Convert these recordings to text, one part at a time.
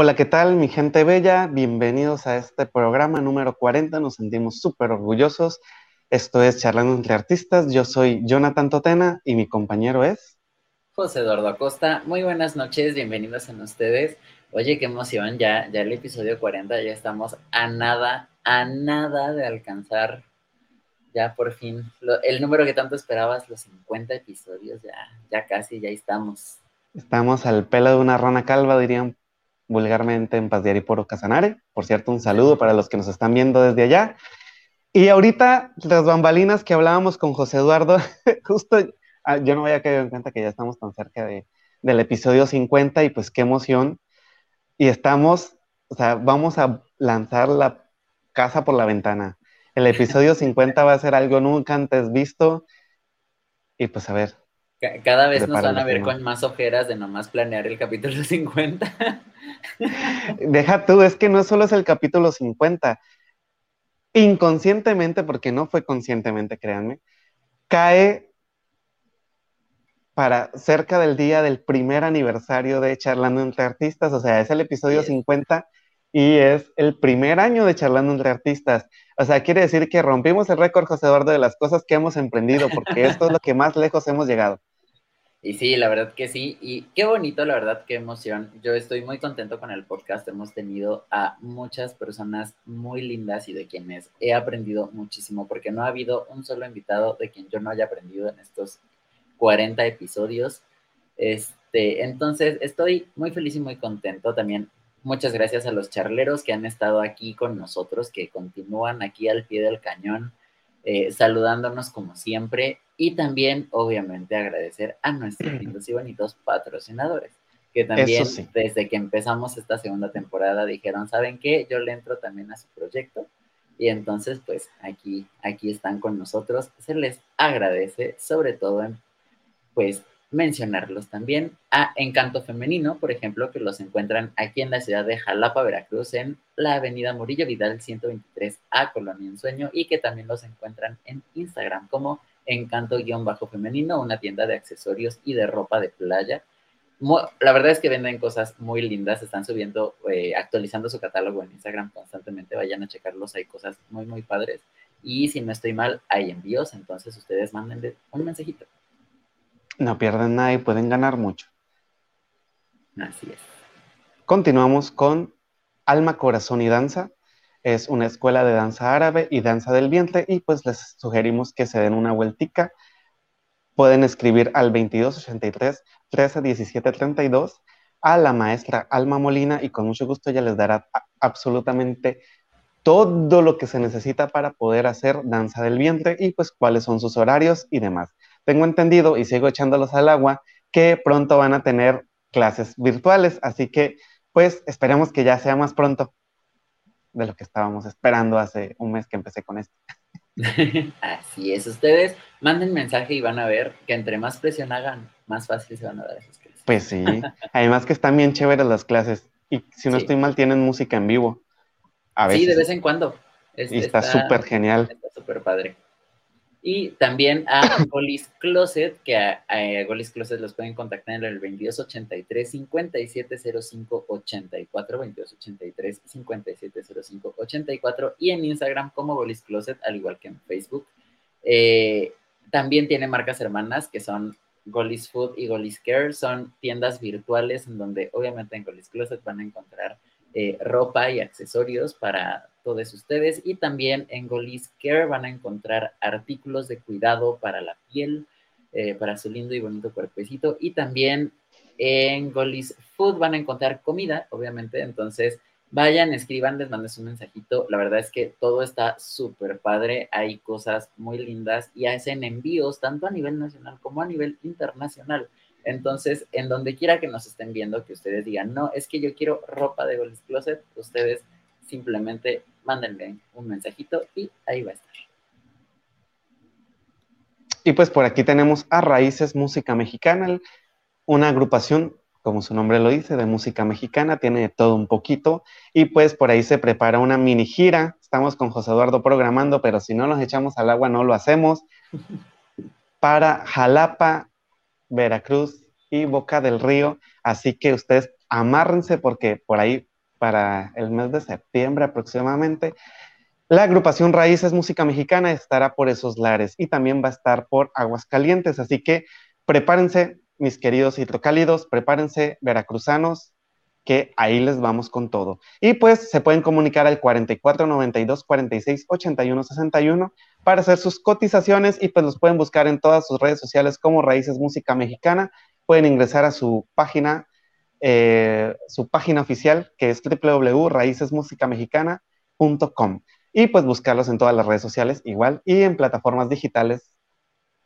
Hola, ¿qué tal mi gente bella? Bienvenidos a este programa número 40. Nos sentimos súper orgullosos. Esto es Charlando entre Artistas. Yo soy Jonathan Totena y mi compañero es... José Eduardo Acosta. Muy buenas noches, bienvenidos a ustedes. Oye, qué emoción, ya, ya el episodio 40, ya estamos a nada, a nada de alcanzar ya por fin el número que tanto esperabas, los 50 episodios, ya, ya casi, ya estamos. Estamos al pelo de una rana calva, dirían vulgarmente en Paz de Ariporo Casanare. Por cierto, un saludo para los que nos están viendo desde allá. Y ahorita, las bambalinas que hablábamos con José Eduardo, justo ah, yo no había caído en cuenta que ya estamos tan cerca de, del episodio 50 y pues qué emoción. Y estamos, o sea, vamos a lanzar la casa por la ventana. El episodio 50 va a ser algo nunca antes visto. Y pues a ver. Cada vez nos van a ver con más ojeras de nomás planear el capítulo 50. Deja tú, es que no solo es el capítulo 50, inconscientemente, porque no fue conscientemente, créanme, cae para cerca del día del primer aniversario de Charlando entre Artistas, o sea, es el episodio 50 y es el primer año de Charlando entre Artistas. O sea, quiere decir que rompimos el récord, José Eduardo, de las cosas que hemos emprendido, porque esto es lo que más lejos hemos llegado. Y sí, la verdad que sí. Y qué bonito, la verdad, qué emoción. Yo estoy muy contento con el podcast. Hemos tenido a muchas personas muy lindas y de quienes he aprendido muchísimo, porque no ha habido un solo invitado de quien yo no haya aprendido en estos 40 episodios. Este, entonces, estoy muy feliz y muy contento. También muchas gracias a los charleros que han estado aquí con nosotros, que continúan aquí al pie del cañón eh, saludándonos como siempre y también, obviamente, agradecer a nuestros lindos y bonitos patrocinadores, que también desde que empezamos esta segunda temporada dijeron, ¿saben qué? Yo le entro también a su proyecto y entonces, pues aquí, aquí están con nosotros. Se les agradece, sobre todo en, pues, mencionarlos también a Encanto Femenino, por ejemplo, que los encuentran aquí en la ciudad de Jalapa, Veracruz, en la avenida Murillo Vidal 123 a Colonia Ensueño y que también los encuentran en Instagram como Encanto-Femenino, una tienda de accesorios y de ropa de playa. La verdad es que venden cosas muy lindas, están subiendo, eh, actualizando su catálogo en Instagram constantemente, vayan a checarlos, hay cosas muy, muy padres. Y si no estoy mal, hay envíos, entonces ustedes manden un mensajito. No pierden nada y pueden ganar mucho. Así es. Continuamos con Alma, Corazón y Danza. Es una escuela de danza árabe y danza del vientre y pues les sugerimos que se den una vueltica. Pueden escribir al 2283 13 17 32 a la maestra Alma Molina y con mucho gusto ella les dará absolutamente todo lo que se necesita para poder hacer danza del vientre y pues cuáles son sus horarios y demás tengo entendido y sigo echándolos al agua que pronto van a tener clases virtuales, así que pues esperemos que ya sea más pronto de lo que estábamos esperando hace un mes que empecé con esto. Así es, ustedes manden mensaje y van a ver que entre más presión hagan, más fácil se van a dar esas clases. Pues sí, además que están bien chéveres las clases y si no estoy mal tienen música en vivo. A veces. Sí, de vez en cuando. y está súper genial. Está súper padre. Y también a Golis Closet, que a, Golis Closet los pueden contactar en el 2283 5705 84, 2283 5705 84 y en Instagram como Golis Closet, al igual que en Facebook. Eh, también tiene marcas hermanas que son Golis Food y Golis Care, son tiendas virtuales en donde obviamente en Golis Closet van a encontrar eh, ropa y accesorios para todos ustedes. Y también en Golis Care van a encontrar artículos de cuidado para la piel, eh, para su lindo y bonito cuerpecito. Y también en Golis Food van a encontrar comida, obviamente. Entonces, vayan, escriban, les mandes un mensajito. La verdad es que todo está súper padre. Hay cosas muy lindas y hacen envíos tanto a nivel nacional como a nivel internacional. Entonces, en donde quiera que nos estén viendo, que ustedes digan, no, es que yo quiero ropa de Golis Closet, ustedes simplemente mándenme un mensajito y ahí va a estar. Y pues por aquí tenemos a Raíces Música Mexicana, una agrupación, como su nombre lo dice, de música mexicana, tiene todo un poquito, y pues por ahí se prepara una mini gira. Estamos con José Eduardo programando, pero si no nos echamos al agua, no lo hacemos. Para Jalapa, Veracruz y Boca del Río. Así que ustedes amárrense porque por ahí, para el mes de septiembre aproximadamente, la agrupación Raíces Música Mexicana estará por esos lares y también va a estar por Aguascalientes, así que prepárense, mis queridos hidrocálidos, prepárense, veracruzanos, que ahí les vamos con todo. Y pues se pueden comunicar al 44 92 46 81 61 para hacer sus cotizaciones y pues los pueden buscar en todas sus redes sociales como Raíces Música Mexicana. Pueden ingresar a su página, eh, su página oficial que es www.raicesmusicamexicana.com y pues buscarlos en todas las redes sociales igual y en plataformas digitales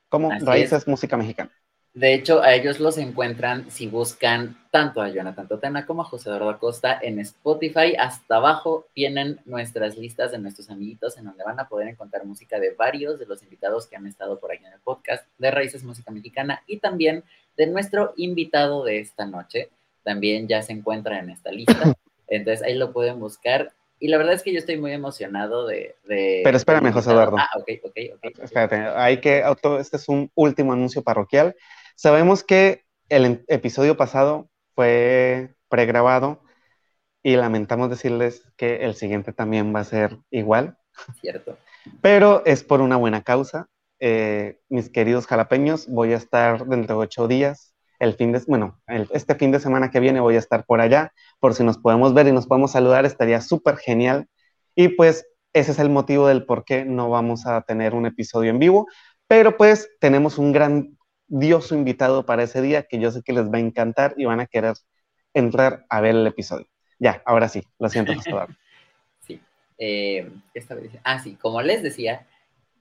como Raíces Música Mexicana. De hecho, a ellos los encuentran si buscan tanto a Jonathan Totena como a José Eduardo Acosta en Spotify. Hasta abajo tienen nuestras listas de nuestros amiguitos en donde van a poder encontrar música de varios de los invitados que han estado por aquí en el podcast de Raíces Música Mexicana y también de nuestro invitado de esta noche. También ya se encuentra en esta lista. Entonces ahí lo pueden buscar. Y la verdad es que yo estoy muy emocionado de... Pero espérame, José Eduardo. Ah, ok, ok, ok. Espérate, hay que... Este es un último anuncio parroquial. Sabemos que el episodio pasado fue pregrabado y lamentamos decirles que el siguiente también va a ser igual. Cierto. Pero es por una buena causa. Eh, mis queridos jalapeños, voy a estar dentro de ocho días. El fin de, bueno, este fin de semana que viene voy a estar por allá, por si nos podemos ver y nos podemos saludar, estaría súper genial. Y pues ese es el motivo del por qué no vamos a tener un episodio en vivo, pero pues tenemos un gran dio su invitado para ese día, que yo sé que les va a encantar y van a querer entrar a ver el episodio. Ya, ahora sí, lo siento, Sí, eh, esta vez, ah, sí, como les decía,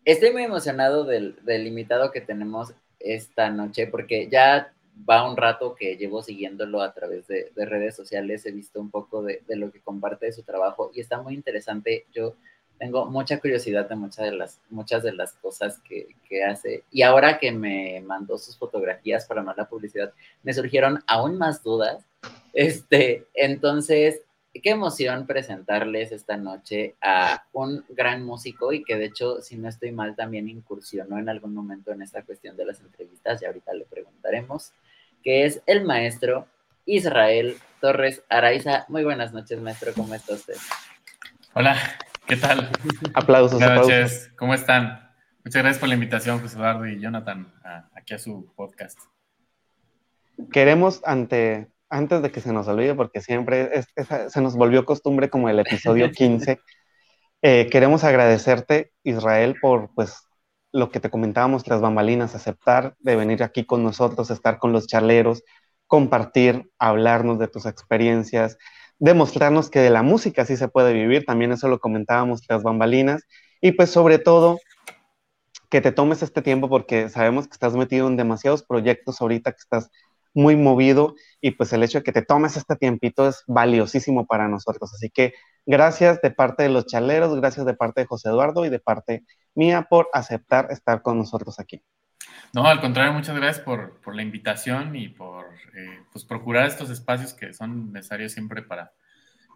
estoy muy emocionado del, invitado que tenemos esta noche, porque ya va un rato que llevo siguiéndolo a través de, redes sociales, he visto un poco de, lo que comparte de su trabajo y está muy interesante. Yo tengo mucha curiosidad de muchas de las, muchas de las cosas que, hace. Y ahora que me mandó sus fotografías para no la publicidad, me surgieron aún más dudas. Este, entonces, qué emoción presentarles esta noche a un gran músico y que de hecho, si no estoy mal, también incursionó en algún momento en esta cuestión de las entrevistas y ahorita le preguntaremos, que es el maestro Israel Torres Araiza. Muy buenas noches, maestro, ¿cómo está usted? Hola, ¿Qué tal? Aplausos. Buenas noches, ¿cómo están? Muchas gracias por la invitación, José Eduardo y Jonathan, aquí a su podcast. Queremos, ante, antes de que se nos olvide, porque siempre se nos volvió costumbre como el episodio 15, eh, queremos agradecerte, Israel, por pues lo que te comentábamos tras bambalinas, aceptar de venir aquí con nosotros, estar con los charleros, compartir, hablarnos de tus experiencias, demostrarnos que de la música sí se puede vivir, también eso lo comentábamos las bambalinas, y pues sobre todo que te tomes este tiempo porque sabemos que estás metido en demasiados proyectos ahorita, que estás muy movido y pues el hecho de que te tomes este tiempito es valiosísimo para nosotros. Así que gracias de parte de los chaleros, gracias de parte de José Eduardo y de parte mía por aceptar estar con nosotros aquí. No, al contrario, muchas gracias por, la invitación y por eh, pues, procurar estos espacios que son necesarios siempre para,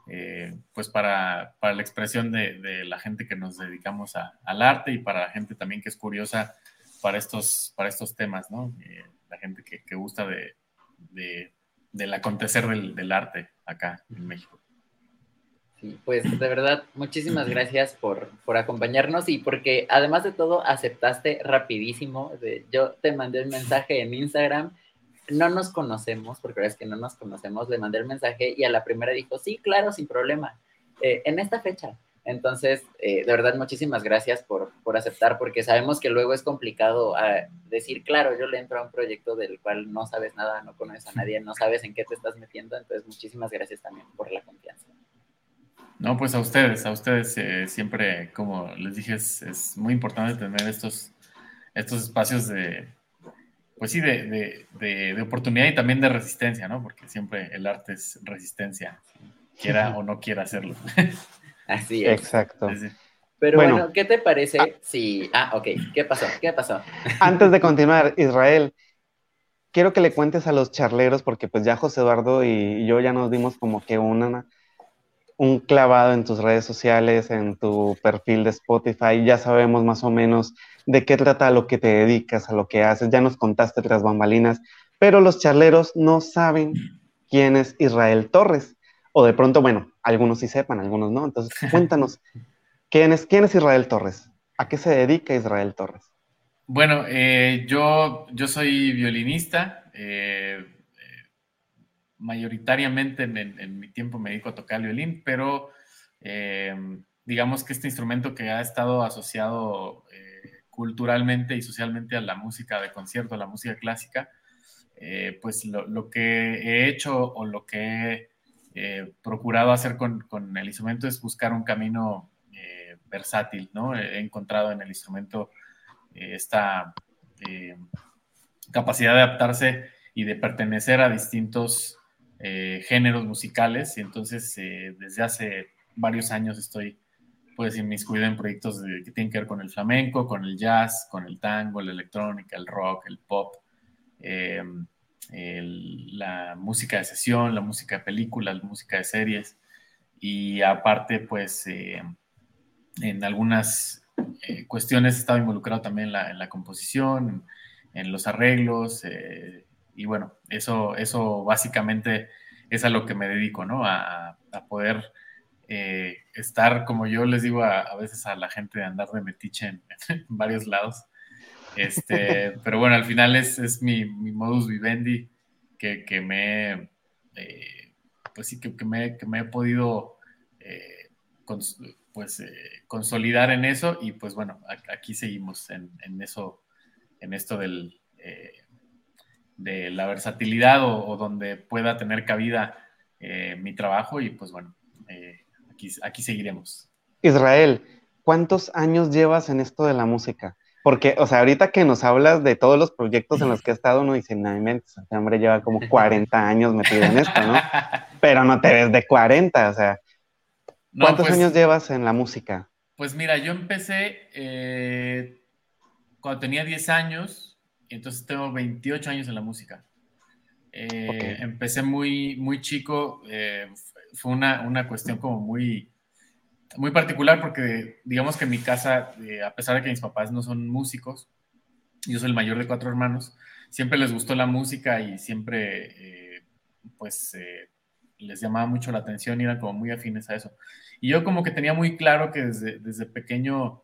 eh, pues para, la expresión de, la gente que nos dedicamos al arte y para la gente también que es curiosa para estos, para estos temas, ¿no? Eh, la gente que, gusta de, del acontecer del arte acá en México pues de verdad, muchísimas gracias por, acompañarnos y porque además de todo aceptaste rapidísimo. yo te mandé el mensaje en Instagram, no nos conocemos, porque es que no nos conocemos, le mandé el mensaje y a la primera dijo, sí, claro, sin problema, eh, en esta fecha. Entonces, eh, de verdad, muchísimas gracias por, por, aceptar, porque sabemos que luego es complicado ah, decir, claro, yo le entro a un proyecto del cual no sabes nada, no conoces a nadie, no sabes en qué te estás metiendo, entonces muchísimas gracias también por la confianza. No, pues a ustedes, a ustedes eh, siempre, como les dije, es, muy importante tener estos, estos espacios de, pues sí, de, oportunidad y también de resistencia, ¿no? Porque siempre el arte es resistencia, quiera o no quiera hacerlo. Así es. Exacto. Pero bueno, ¿qué te parece ah. si... Ah, ok, ¿qué pasó? ¿Qué pasó? Antes de continuar, Israel, quiero que le cuentes a los charleros, porque pues ya José Eduardo y yo ya nos dimos como que una un clavado en tus redes sociales, en tu perfil de Spotify, ya sabemos más o menos de qué trata lo que te dedicas, a lo que haces, ya nos contaste tras bambalinas, pero los charleros no saben quién es Israel Torres. O de pronto, bueno, algunos sí sepan, algunos no. Entonces, cuéntanos, ¿quién es, quién es Israel Torres? ¿A qué se dedica Israel Torres? Bueno, eh, yo, yo soy violinista. Eh, mayoritariamente en, mi tiempo me dedico a tocar el violín, pero eh, digamos que este instrumento que ha estado asociado culturalmente y socialmente a la música de concierto, a la música clásica, pues lo, que he hecho o lo que he procurado hacer con, con, el instrumento es buscar un camino versátil, ¿no? He encontrado en el instrumento eh, esta eh, capacidad de adaptarse y de pertenecer a distintos eh, géneros musicales. Y entonces, desde hace varios años estoy, pues, inmiscuido en proyectos que tienen que ver con el flamenco, con el jazz, con el tango, la electrónica, el rock, el pop, la música de sesión, la música de películas, la música de series. Y aparte, pues, en algunas eh, cuestiones he estado involucrado también en la, composición, en los arreglos, eh, y bueno, eso, eso básicamente es a lo que me dedico, ¿no? A, poder eh, estar, como yo les digo a, veces a la gente, de andar de metiche en, varios lados. Este, pero bueno, al final es, mi, modus vivendi que, me, pues sí, que, me, que, me, he podido pues eh, consolidar en eso y pues bueno, aquí seguimos en, eso, en esto del, eh, de la versatilidad o, donde pueda tener cabida eh, mi trabajo y pues bueno, aquí, aquí seguiremos. Israel, ¿cuántos años llevas en esto de la música? Porque, o sea, ahorita que nos hablas de todos los proyectos en los que has estado, uno dice, no, mente, este hombre lleva como 40 años metido en esto, ¿no? Pero no te ves de 40, o sea, ¿Cuántos pues, años llevas en la música? Pues mira, yo empecé eh, cuando tenía 10 años, y entonces tengo 28 años en la música. Eh, empecé muy, muy chico, eh, fue una, una, cuestión como muy, muy particular porque digamos que en mi casa, a pesar de que mis papás no son músicos, yo soy el mayor de cuatro hermanos, siempre les gustó la música y siempre pues les llamaba mucho la atención y eran como muy afines a eso. Y yo como que tenía muy claro que desde, desde pequeño,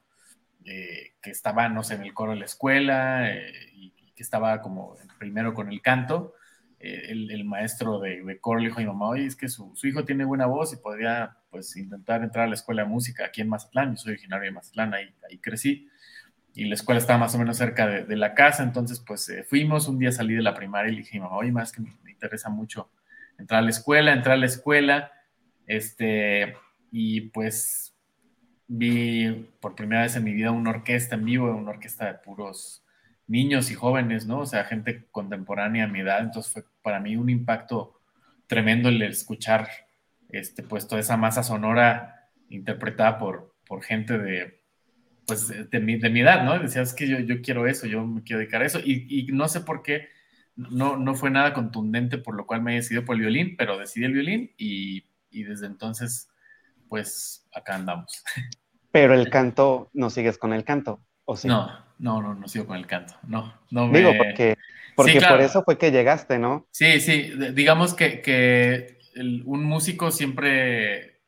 eh, que estaba, no sé, en el coro de la escuela eh, y, que estaba como primero con el canto, eh, el, maestro de, coro le dijo a mi mamá, oye, es que su, su, hijo tiene buena voz y podría pues intentar entrar a la escuela de música aquí en Mazatlán, yo soy originario de Mazatlán, ahí, ahí crecí. Y la escuela estaba más o menos cerca de, de la casa, entonces pues fuimos, un día salí de la primaria y le dije a mi mamá, oye, más que me interesa mucho entrar a la escuela, entrar a la escuela, este, y pues vi por primera vez en mi vida una orquesta en vivo, una orquesta de puros niños y jóvenes, ¿no? O sea, gente contemporánea a mi edad, entonces fue para mí un impacto tremendo el escuchar este, pues toda esa masa sonora interpretada por, por gente de, pues, de, mi, de mi edad, ¿no? Decías que yo, yo quiero eso, yo me quiero dedicar a eso, y, y no sé por qué, no, no fue nada contundente por lo cual me he por el violín, pero decidí el violín y, y desde entonces pues acá andamos. Pero el canto, ¿no sigues con el canto? ¿O sí? No, no, no, no sigo con el canto. No, no me... Digo, porque, porque por eso fue que llegaste, ¿no? Sí, sí, digamos que, un músico siempre,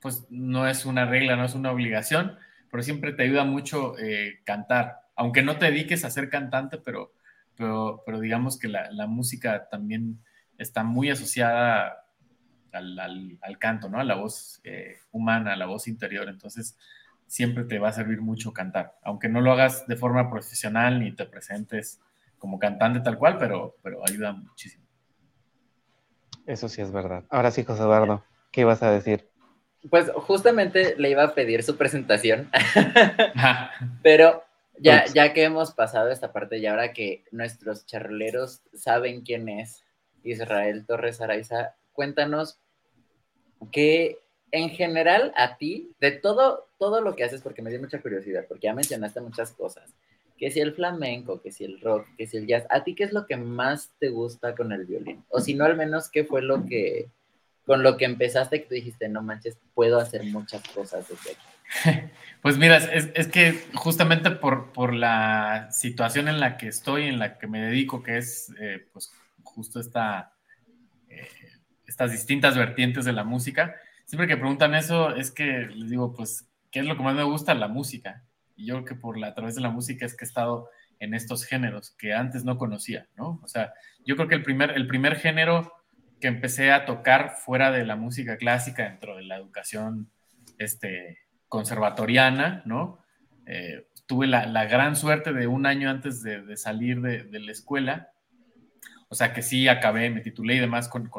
pues no es una regla, no es una obligación, pero siempre te ayuda mucho eh, cantar, aunque no te dediques a ser cantante, pero, pero, pero digamos que la, la música también está muy asociada al, canto, ¿no? A la voz eh, humana, a la voz interior. Entonces, siempre te va a servir mucho cantar, aunque no lo hagas de forma profesional ni te presentes como cantante tal cual, pero, pero ayuda muchísimo. Eso sí es verdad. Ahora sí, José Eduardo, ¿qué ibas a decir? Pues justamente le iba a pedir su presentación, pero ya, ya que hemos pasado esta parte y ahora que nuestros charleros saben quién es Israel Torres Araiza, cuéntanos que en general a ti, de todo, todo lo que haces, porque me dio mucha curiosidad, porque ya mencionaste muchas cosas, que si el flamenco, que si el rock, que si el jazz, ¿a ti qué es lo que más te gusta con el violín? O si no, al menos, ¿qué fue lo que, con lo que empezaste que tú dijiste, no manches, puedo hacer muchas cosas desde aquí? Pues mira, es, que justamente por, por, la situación en la que estoy, en la que me dedico, que es eh, pues justo esta eh, estas distintas vertientes de la música. Siempre que preguntan eso, es que les digo, pues, ¿qué es lo que más me gusta? La música. Y yo creo que por la, a través de la música es que he estado en estos géneros que antes no conocía, ¿no? O sea, yo creo que el primer, el primer género que empecé a tocar fuera de la música clásica, dentro de la educación este, conservatoriana, ¿no? Eh, tuve la, gran suerte de un año antes de, salir de, la escuela, o sea que sí acabé, me titulé y demás con,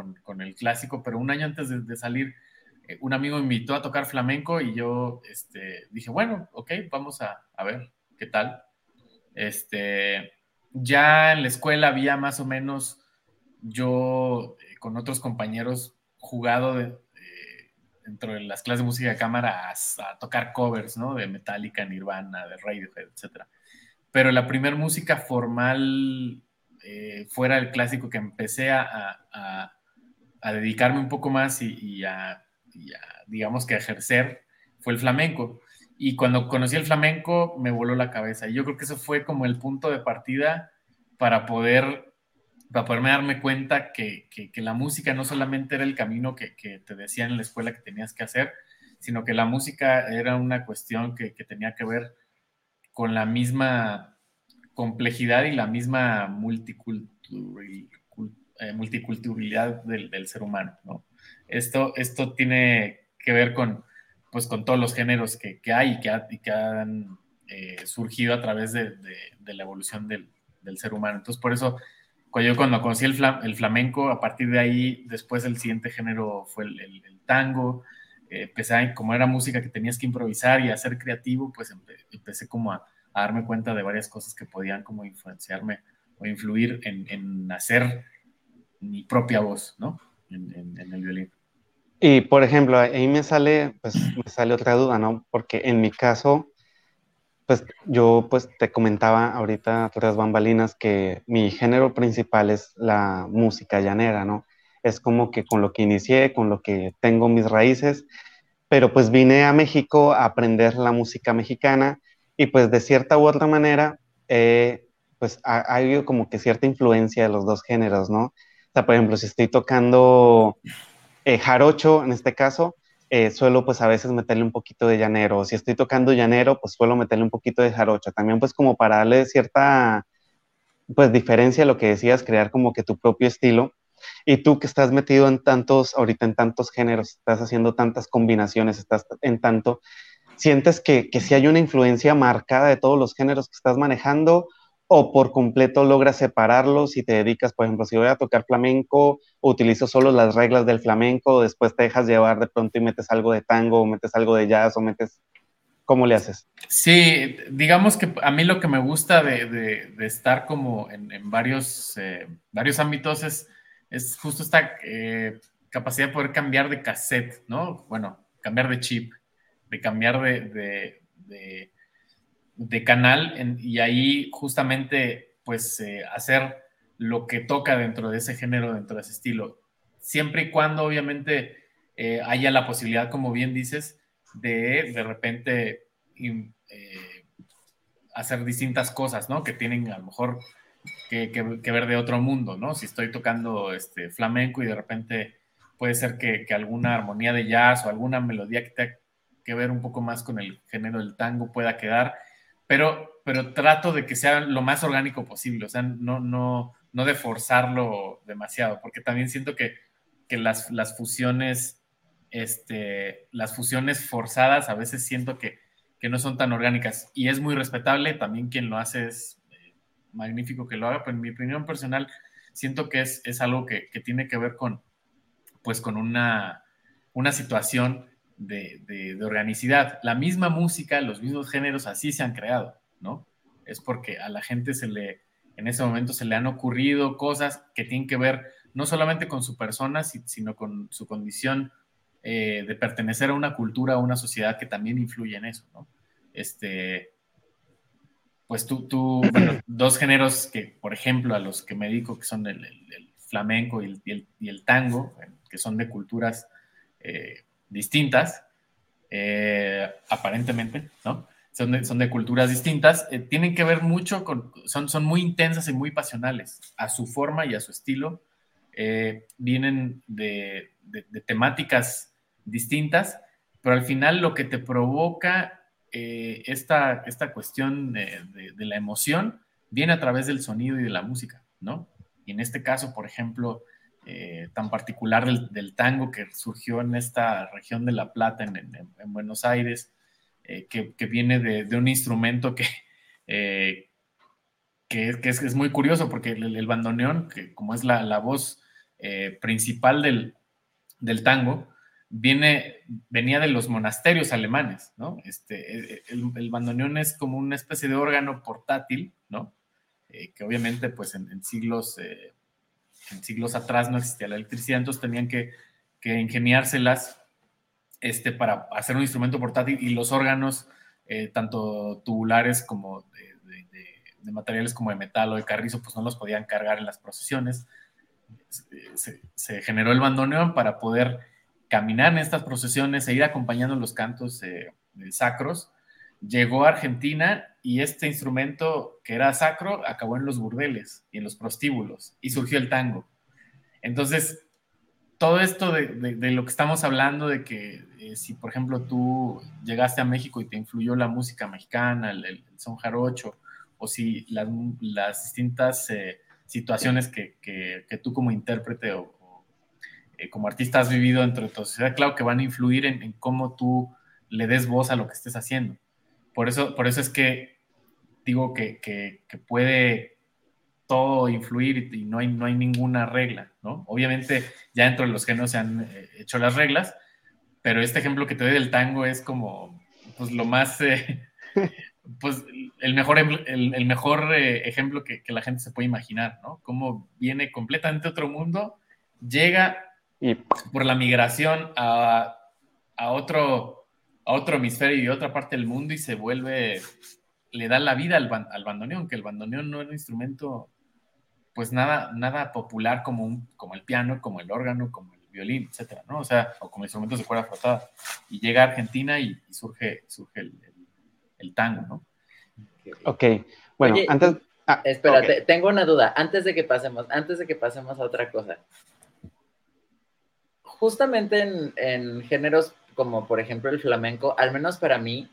el clásico, pero un año antes de, salir, eh, un amigo me invitó a tocar flamenco y yo este, dije, bueno, ok, vamos a, a ver qué tal. Este, ya en la escuela había más o menos yo eh, con otros compañeros jugado eh, dentro de las clases de música de cámara a, tocar covers, ¿no? De Metallica, Nirvana, de Radiohead, etc. Pero la primera música formal fuera el clásico que empecé a, dedicarme un poco más y, a, digamos que ejercer, fue el flamenco. Y cuando conocí el flamenco me voló la cabeza. Y yo creo que eso fue como el punto de partida para poder, para poderme darme cuenta que, la música no solamente era el camino que, te decían en la escuela que tenías que hacer, sino que la música era una cuestión que, tenía que ver con la misma complejidad y la misma eh, multiculturalidad del, ser humano. Esto, esto tiene que ver con, pues con todos los géneros que, hay y que, han eh, surgido a través de, la evolución del, ser humano. Entonces, por eso, cuando yo cuando conocí el, flamenco, a partir de ahí, después el siguiente género fue el, tango. Eh, empecé, como era música que tenías que improvisar y hacer creativo, pues empecé como a, darme cuenta de varias cosas que podían como influenciarme o influir en, hacer mi propia voz, ¿no? en el violín. Y por ejemplo, ahí me sale, pues me sale otra duda, ¿no? Porque en mi caso, pues yo pues te comentaba ahorita tras bambalinas que mi género principal es la música llanera, ¿no? Es como que con lo que inicié, con lo que tengo mis raíces, pero pues vine a México a aprender la música mexicana y pues de cierta u otra manera, eh, pues ha, ha habido como que cierta influencia de los dos géneros, ¿no? O sea, por ejemplo, si estoy tocando eh, jarocho, en este caso, eh, suelo pues a veces meterle un poquito de llanero. Si estoy tocando llanero, pues suelo meterle un poquito de jarocho. También pues como para darle cierta pues diferencia a lo que decías, crear como que tu propio estilo. Y tú que estás metido en tantos, ahorita en tantos géneros, estás haciendo tantas combinaciones, estás en tanto, ¿sientes que, que si hay una influencia marcada de todos los géneros que estás manejando o por completo logras separarlos y te dedicas, por ejemplo, si voy a tocar flamenco, utilizo solo las reglas del flamenco, después te dejas llevar de pronto y metes algo de tango, o metes algo de jazz, o metes... ¿Cómo le haces? Sí, digamos que a mí lo que me gusta de, estar como en, varios, eh, varios ámbitos es, justo esta eh, capacidad de poder cambiar de cassette, ¿no? Bueno, cambiar de chip, de cambiar de canal y ahí justamente pues eh, hacer lo que toca dentro de ese género, dentro de ese estilo. Siempre y cuando obviamente eh, haya la posibilidad, como bien dices, de de repente eh, hacer distintas cosas, ¿no? Que tienen a lo mejor que, ver de otro mundo, ¿no? Si estoy tocando este flamenco y de repente puede ser que, que alguna armonía de jazz o alguna melodía que tenga que ver un poco más con el género del tango pueda quedar pero, pero trato de que sea lo más orgánico posible, o sea, no, no, no de forzarlo demasiado, porque también siento que, que las, las fusiones, este, las fusiones forzadas a veces siento que, que no son tan orgánicas y es muy respetable, también quien lo hace es eh, magnífico que lo haga, pero en mi opinión personal siento que es, es algo que, que, tiene que ver con, pues con una, una situación de, organicidad. La misma música, los mismos géneros así se han creado, ¿no? Es porque a la gente se le, en ese momento se le han ocurrido cosas que tienen que ver no solamente con su persona, sino con su condición eh, de pertenecer a una cultura, a una sociedad que también influye en eso, ¿no? Este, pues tú, tú bueno, dos géneros que, por ejemplo, a los que me dedico, que son el, flamenco y el, tango, que son de culturas eh, distintas, eh, aparentemente, ¿no? Son de, son de culturas distintas, eh, tienen que ver mucho con, son, son muy intensas y muy pasionales, a su forma y a su estilo, eh, vienen de, temáticas distintas, pero al final lo que te provoca esta, esta cuestión de, la emoción viene a través del sonido y de la música, ¿no? Y en este caso, por ejemplo, eh, tan particular del, tango que surgió en esta región de La Plata, en, Buenos Aires, que, viene de, un instrumento que, que, es, muy curioso porque el, bandoneón, que como es la, voz eh, principal del, tango, viene, venía de los monasterios alemanes, ¿no? Este, el, bandoneón es como una especie de órgano portátil, ¿no? Eh, que obviamente pues en, siglos, eh, en siglos atrás no existía la electricidad, entonces tenían que, ingeniárselas este, para hacer un instrumento portátil y los órganos, tanto tubulares como de materiales como de metal o de carrizo, pues no los podían cargar en las procesiones. Se, generó el bandoneón para poder caminar en estas procesiones e ir acompañando los cantos eh, sacros. Llegó a Argentina y este instrumento que era sacro acabó en los burdeles y en los prostíbulos y surgió el tango. Entonces, todo esto de, lo que estamos hablando, de que eh, si por ejemplo tú llegaste a México y te influyó la música mexicana, el, son jarocho, o si las, distintas eh, situaciones que, tú como intérprete o, eh, como artista has vivido dentro de tu sociedad, claro que van a influir en, cómo tú le des voz a lo que estés haciendo. Por eso, por eso es que digo que, puede todo influir y no hay, no hay ninguna regla, ¿no? Obviamente ya dentro de los géneros se han eh, hecho las reglas, pero este ejemplo que te doy del tango es como pues lo más pues el mejor, el, mejor eh, ejemplo que, la gente se puede imaginar, ¿no? Cómo viene completamente otro mundo, llega por la migración a, otro, a otro hemisferio y otra parte del mundo y se vuelve, le da la vida al, al bandoneón, que el bandoneón no es un instrumento, pues nada, nada popular como, un, como el piano, como el órgano, como el violín, etcétera, ¿no? O sea, o como instrumentos de cuerda frotada. Y llega a Argentina y, surge, surge el el tango, ¿no? Ok, bueno, antes... Ah, espérate, tengo una duda, antes de que pasemos, antes de que pasemos a otra cosa. Justamente en, géneros como por ejemplo el flamenco, al menos para mí,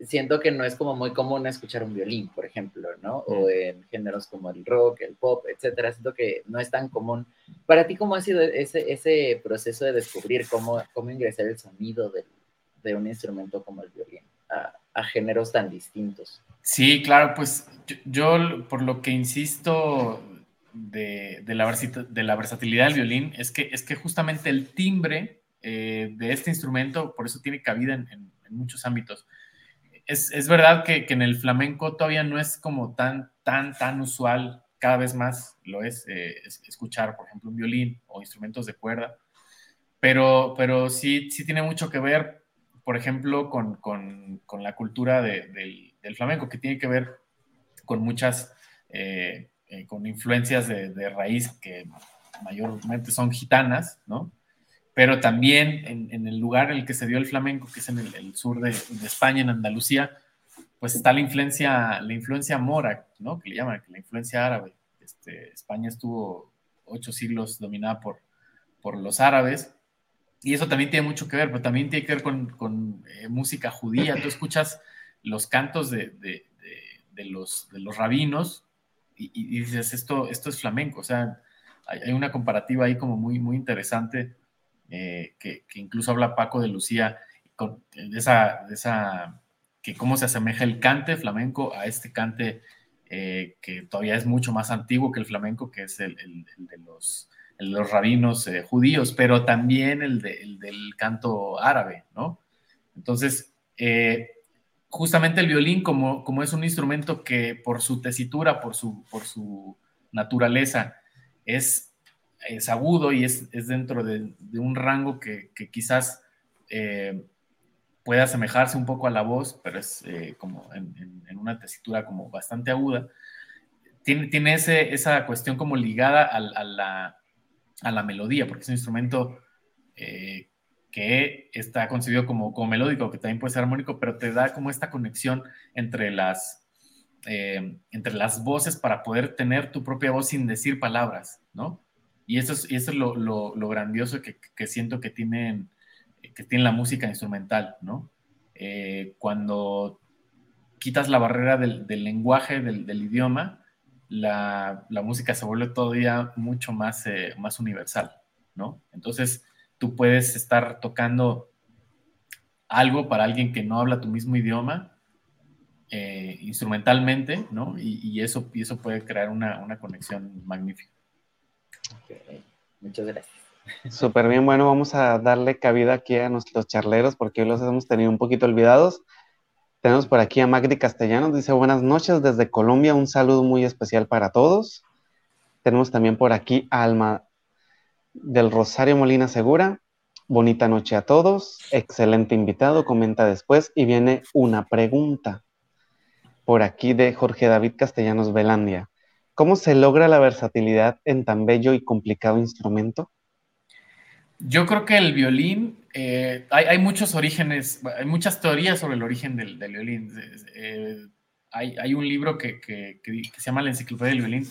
siento que no es como muy común escuchar un violín, por ejemplo, ¿no? O mm. en géneros como el rock, el pop, etcétera. Siento que no es tan común. Para ti, ¿cómo ha sido ese, ese proceso de descubrir cómo, cómo ingresar el sonido de, de un instrumento como el violín? a, géneros tan distintos. Sí, claro, pues yo, por lo que insisto de, la, de, la, versatilidad del violín es que, es que justamente el timbre eh, de este instrumento, por eso tiene cabida en, muchos ámbitos. Es, verdad que, en el flamenco todavía no es como tan, tan, tan usual, cada vez más lo es, eh, escuchar, por ejemplo, un violín o instrumentos de cuerda, pero, pero sí, sí tiene mucho que ver por ejemplo, con, la cultura del, flamenco, que tiene que ver con muchas, eh, con influencias de, raíz que mayormente son gitanas, ¿no? Pero también en, el lugar en el que se dio el flamenco, que es en el, sur de, España, en Andalucía, pues está la influencia, la influencia mora, ¿no? Que le llaman, la influencia árabe. Este, España estuvo ocho siglos dominada por, por los árabes y eso también tiene mucho que ver, pero también tiene que ver con, eh, música judía. Tú escuchas los cantos de, los, de los rabinos y, dices, esto, esto es flamenco. O sea, hay, una comparativa ahí como muy, muy interesante eh, que, incluso habla Paco de Lucía, con, de, esa, esa, que cómo se asemeja el cante flamenco a este cante eh, que todavía es mucho más antiguo que el flamenco, que es el de los los rabinos eh, judíos, pero también el, del canto árabe, ¿no? Entonces, justamente el violín, como, como es un instrumento que por su tesitura, por su, por su naturaleza, es, es agudo y es, dentro de, un rango que, quizás eh, puede asemejarse un poco a la voz, pero es como en, una tesitura como bastante aguda. Tiene, tiene esa cuestión como ligada a la a la melodía, porque es un instrumento eh, que está concebido como, como melódico, que también puede ser armónico, pero te da como esta conexión entre las, eh, entre las voces para poder tener tu propia voz sin decir palabras, ¿no? Y eso es, lo, grandioso que, siento que tienen, que tiene la música instrumental, ¿no? Eh, cuando quitas la barrera del, lenguaje, del, idioma, la, música se vuelve todavía mucho más, eh, más universal, ¿no? Entonces, tú puedes estar tocando algo para alguien que no habla tu mismo idioma eh, instrumentalmente, ¿no? Y, eso, eso puede crear una, una conexión magnífica. Muchas gracias. Súper bien, bueno, vamos a darle cabida aquí a nuestros charleros porque hoy los hemos tenido un poquito olvidados. Tenemos por aquí a Magdi Castellanos, dice buenas noches desde Colombia, un saludo muy especial para todos. Tenemos también por aquí a Alma del Rosario Molina Segura, bonita noche a todos, excelente invitado, comenta después y viene una pregunta por aquí de Jorge David Castellanos Velandia. ¿Cómo se logra la versatilidad en tan bello y complicado instrumento? Yo creo que el violín, eh, hay, muchos orígenes, hay muchas teorías sobre el origen del, violín. Eh, hay, un libro que, se llama La Enciclopedia del Violín,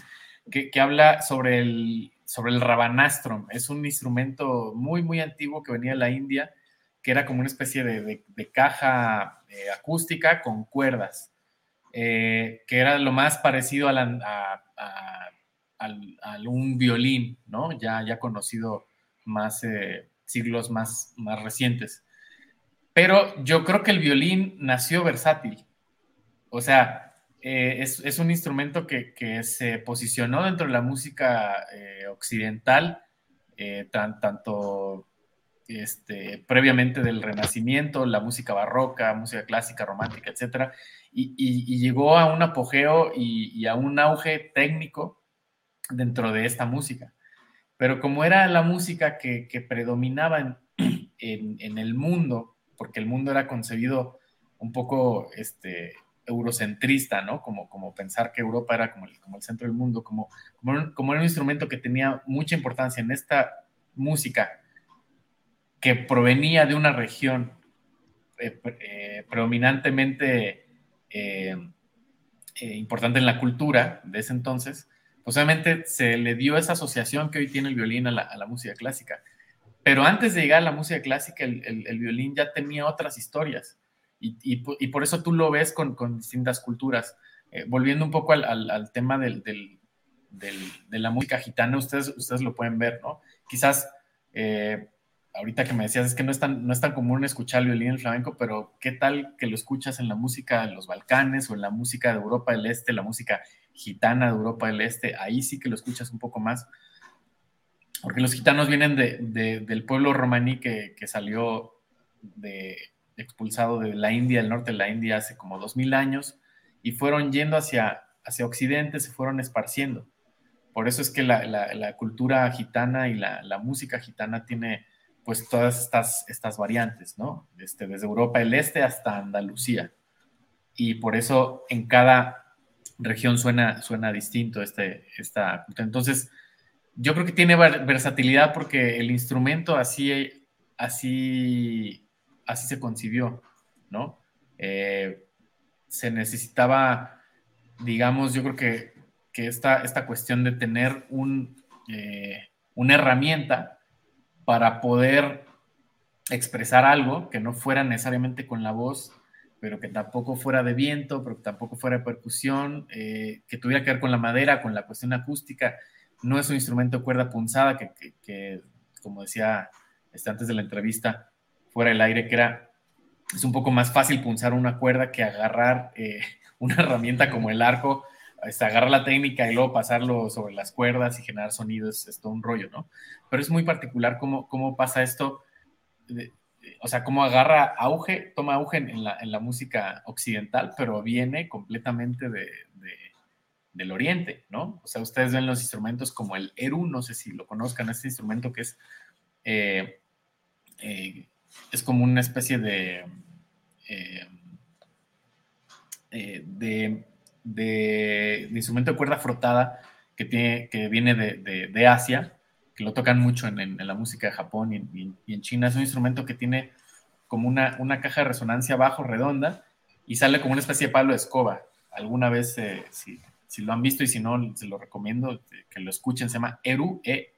que, habla sobre el, sobre el rabanastrum. Es un instrumento muy, muy antiguo que venía de la India, que era como una especie de, caja eh, acústica con cuerdas. Que era lo más parecido a, un violín, ¿no? Ya, ya conocido más eh, siglos más, más recientes. Pero yo creo que el violín nació versátil. O sea, eh, es, un instrumento que, se posicionó dentro de la música eh, occidental, tanto este, previamente del Renacimiento, la música barroca, música clásica, romántica, etc. Y, llegó a un apogeo y, a un auge técnico dentro de esta música. Pero como era la música que, predominaba en, el mundo, porque el mundo era concebido un poco este, eurocentrista, ¿no? Como, como pensar que Europa era como el, como el centro del mundo, como, como, era un instrumento que tenía mucha importancia en esta música que provenía de una región eh, eh, predominantemente eh, importante en la cultura de ese entonces, pues obviamente se le dio esa asociación que hoy tiene el violín a la, música clásica. Pero antes de llegar a la música clásica, el, violín ya tenía otras historias. Y, por eso tú lo ves con, distintas culturas. Eh, volviendo un poco al, tema de la música gitana, ustedes, ustedes lo pueden ver, ¿no? Quizás eh, ahorita que me decías, es que no es, tan, no es tan común escuchar violín en flamenco, pero ¿qué tal que lo escuchas en la música de los Balcanes o en la música de Europa del Este, la música gitana de Europa del Este? Ahí sí que lo escuchas un poco más. Porque los gitanos vienen de, del pueblo romaní que, que salió expulsado de la India, del norte de la India, hace como dos mil años, y fueron yendo hacia, hacia Occidente, se fueron esparciendo. Por eso es que la, la, cultura gitana y la, la música gitana tiene pues todas estas, estas variantes, ¿no? Este, desde Europa del Este hasta Andalucía. Y por eso en cada región suena, suena distinto este, esta... Entonces, yo creo que tiene versatilidad porque el instrumento así, así, así se concibió, ¿no? Eh, se necesitaba, digamos, yo creo que, que esta, esta cuestión de tener un, eh, una herramienta para poder expresar algo que no fuera necesariamente con la voz, pero que tampoco fuera de viento, pero que tampoco fuera de percusión, eh, que tuviera que ver con la madera, con la cuestión acústica. No es un instrumento de cuerda punzada que, como decía este, antes de la entrevista, fuera del aire, que era, es un poco más fácil punzar una cuerda que agarrar eh, una herramienta como el arco agarrar la técnica y luego pasarlo sobre las cuerdas y generar sonidos, es todo un rollo, ¿no? Pero es muy particular cómo, cómo pasa esto, o sea, cómo agarra auge, toma auge en la, en la música occidental, pero viene completamente de, del oriente, ¿no? O sea, ustedes ven los instrumentos como el Eru, no sé si lo conozcan, este instrumento que es, eh, eh, es como una especie de, eh, de de, instrumento de cuerda frotada que, tiene, que viene de, Asia, que lo tocan mucho en, la música de Japón y, en China. Es un instrumento que tiene como una, una, caja de resonancia abajo redonda y sale como una especie de palo de escoba. Alguna vez, eh, si, lo han visto y si no, se lo recomiendo que lo escuchen. Se llama Eru, E,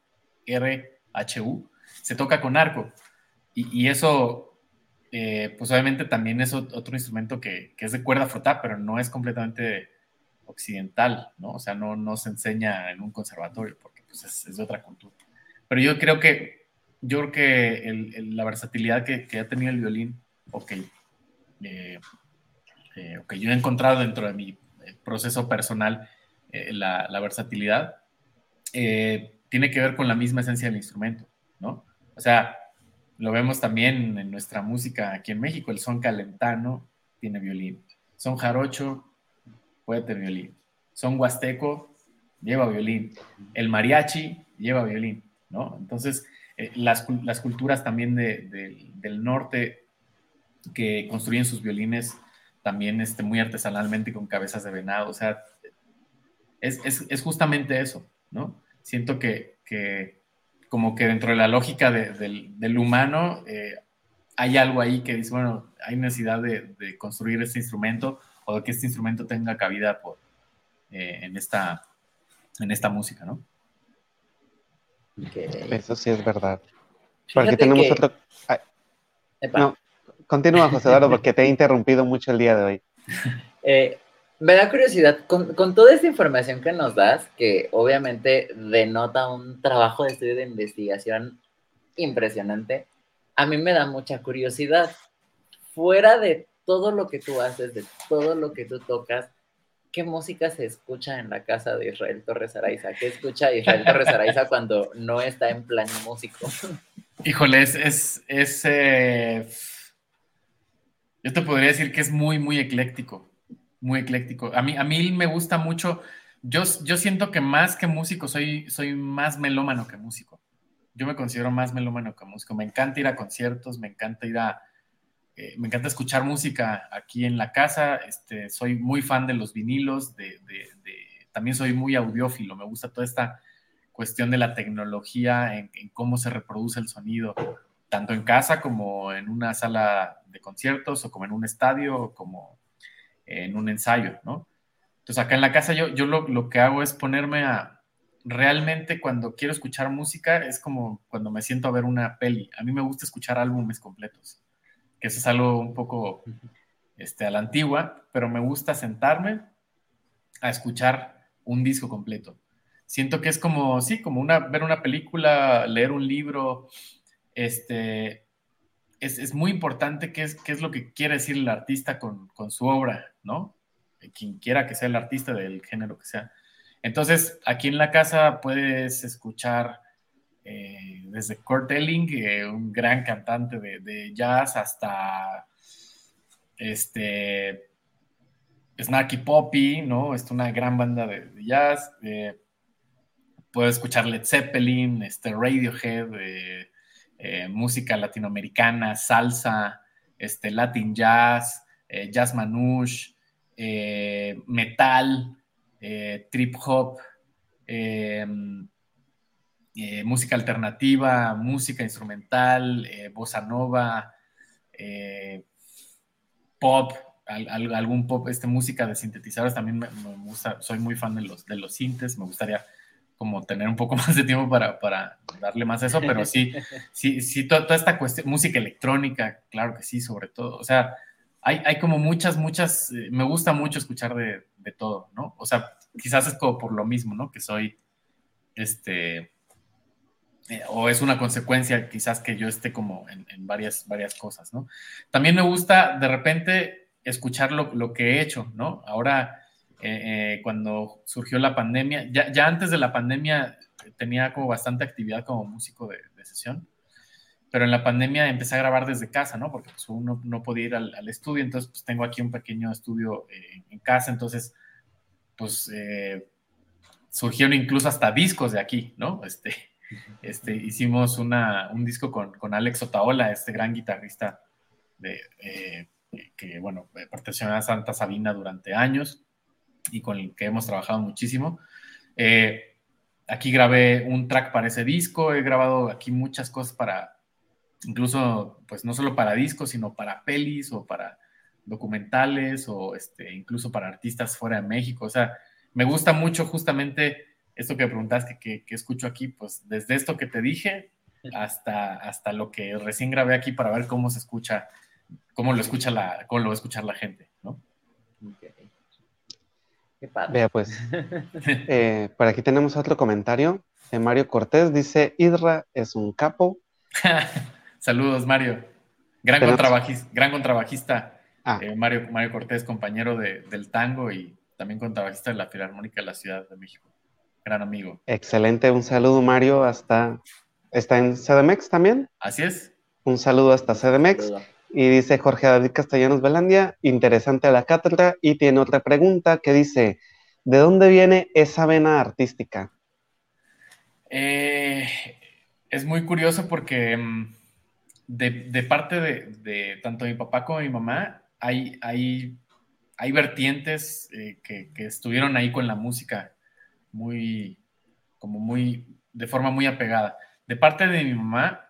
R-H-U, se toca con arco. Y, eso, eh, pues obviamente también es otro instrumento que, es de cuerda frotada, pero no es completamente occidental, ¿no? O sea, no, no se enseña en un conservatorio porque pues, es, de otra cultura. Pero yo creo que, yo creo que la versatilidad que, ha tenido el violín, o que, eh, eh, que yo he encontrado dentro de mi proceso personal, la, la, versatilidad, tiene que ver con la misma esencia del instrumento, ¿no? O sea, lo vemos también en nuestra música aquí en México, el son calentano tiene violín, son jarocho puede tener violín, son huasteco lleva violín, el mariachi lleva violín, ¿no? Entonces, eh, las, culturas también del norte que construyen sus violines también este, muy artesanalmente con cabezas de venado, o sea, es, justamente eso, ¿no? Siento que, que como que dentro de la lógica del, humano eh, hay algo ahí que dice, bueno, hay necesidad de, construir este instrumento o que este instrumento tenga cabida por, eh, en, esta, en esta música, ¿no? Eso sí es verdad. Porque tenemos otro... No, continúa, José Eduardo, porque te he interrumpido mucho el día de hoy. Eh, me da curiosidad, con, toda esta información que nos das, que obviamente denota un trabajo de estudio de investigación impresionante, a mí me da mucha curiosidad. Fuera de todo lo que tú haces, de todo lo que tú tocas, ¿qué música se escucha en la casa de Israel Torres Araiza? ¿Qué escucha Israel Torres Araiza cuando no está en plan músico? Híjole, es, es, eh, yo te podría decir que es muy, muy ecléctico muy ecléctico. A mí, a mí me gusta mucho. Yo, yo siento que más que músico soy, soy más melómano que músico. Yo me considero más melómano que músico. Me encanta ir a conciertos, me encanta ir a... Eh, me encanta escuchar música aquí en la casa. Este, soy muy fan de los vinilos, de, también soy muy audiófilo. Me gusta toda esta cuestión de la tecnología, en, cómo se reproduce el sonido, tanto en casa como en una sala de conciertos o como en un estadio o como en un ensayo, ¿no? Entonces acá en la casa yo, yo lo, que hago es ponerme a, realmente cuando quiero escuchar música es como cuando me siento a ver una peli. A mí me gusta escuchar álbumes completos, que eso es algo un poco este, a la antigua, pero me gusta sentarme a escuchar un disco completo. Siento que es como, sí, como una, ver una película, leer un libro, este, es, muy importante qué es, qué es lo que quiere decir el artista con, su obra, ¿no? Quien quiera que sea el artista del género que sea. Entonces, aquí en la casa puedes escuchar eh, desde Kurt Elling, eh, un gran cantante de, jazz, hasta este Snarky Poppy, ¿no? Es una gran banda de, jazz. Eh, puedes escuchar Led Zeppelin, este Radiohead, eh, música latinoamericana, salsa, este, latin jazz, jazz manouche, metal, trip hop, música alternativa, música instrumental, bossa nova, pop, algún pop, este, música de sintetizadores, también me, gusta, soy muy fan de los, de los sintes, me gustaría como tener un poco más de tiempo para, para darle más a eso, pero sí, sí, sí, toda, esta cuestión, música electrónica, claro que sí, sobre todo, o sea, hay, hay como muchas, muchas, eh, me gusta mucho escuchar de, de, todo, ¿no? O sea, quizás es como por lo mismo, ¿no? Que soy, este, eh, o es una consecuencia quizás que yo esté como en, varias, varias cosas, ¿no? También me gusta de repente escuchar lo, lo que he hecho, ¿no? Ahora eh, eh, cuando surgió la pandemia. Ya, antes de la pandemia tenía como bastante actividad como músico de, sesión, pero en la pandemia empecé a grabar desde casa, ¿no? Porque pues, uno no podía ir al, estudio, entonces pues tengo aquí un pequeño estudio en casa, entonces pues surgieron incluso hasta discos de aquí, ¿no? Este, este, hicimos una, un disco con, con Alex Otaola, este gran guitarrista de, que, bueno, perteneció a Santa Sabina durante años y con el que hemos trabajado muchísimo. Eh, aquí grabé un track para ese disco, he grabado aquí muchas cosas para, incluso, pues no solo para discos, sino para pelis o para documentales o este, incluso para artistas fuera de México. O sea, me gusta mucho justamente esto que preguntaste, que, que, escucho aquí, pues desde esto que te dije hasta, hasta lo que recién grabé aquí para ver cómo se escucha, cómo lo escucha la, cómo lo va a escuchar la gente, ¿no? Qué padre. Vea, pues, eh, por aquí tenemos otro comentario de Mario Cortés. Dice, Idra es un capo. Saludos, Mario. Gran, contrabajista, gran contrabajista. Ah. Eh, Mario, Mario Cortés, compañero de, del tango y también contrabajista de la Filarmónica de la Ciudad de México. Gran amigo. Excelente, un saludo, Mario, hasta... ¿Está en CDMX también? Así es. Un saludo hasta CDMX. Y dice Jorge David Castellanos Belandia, interesante la cátedra. Y tiene otra pregunta que dice, ¿de dónde viene esa vena artística? Eh, es muy curioso porque mm, de, parte de, tanto mi papá como mi mamá hay, hay, hay vertientes eh, que, estuvieron ahí con la música muy, como muy, de forma muy apegada. De parte de mi mamá,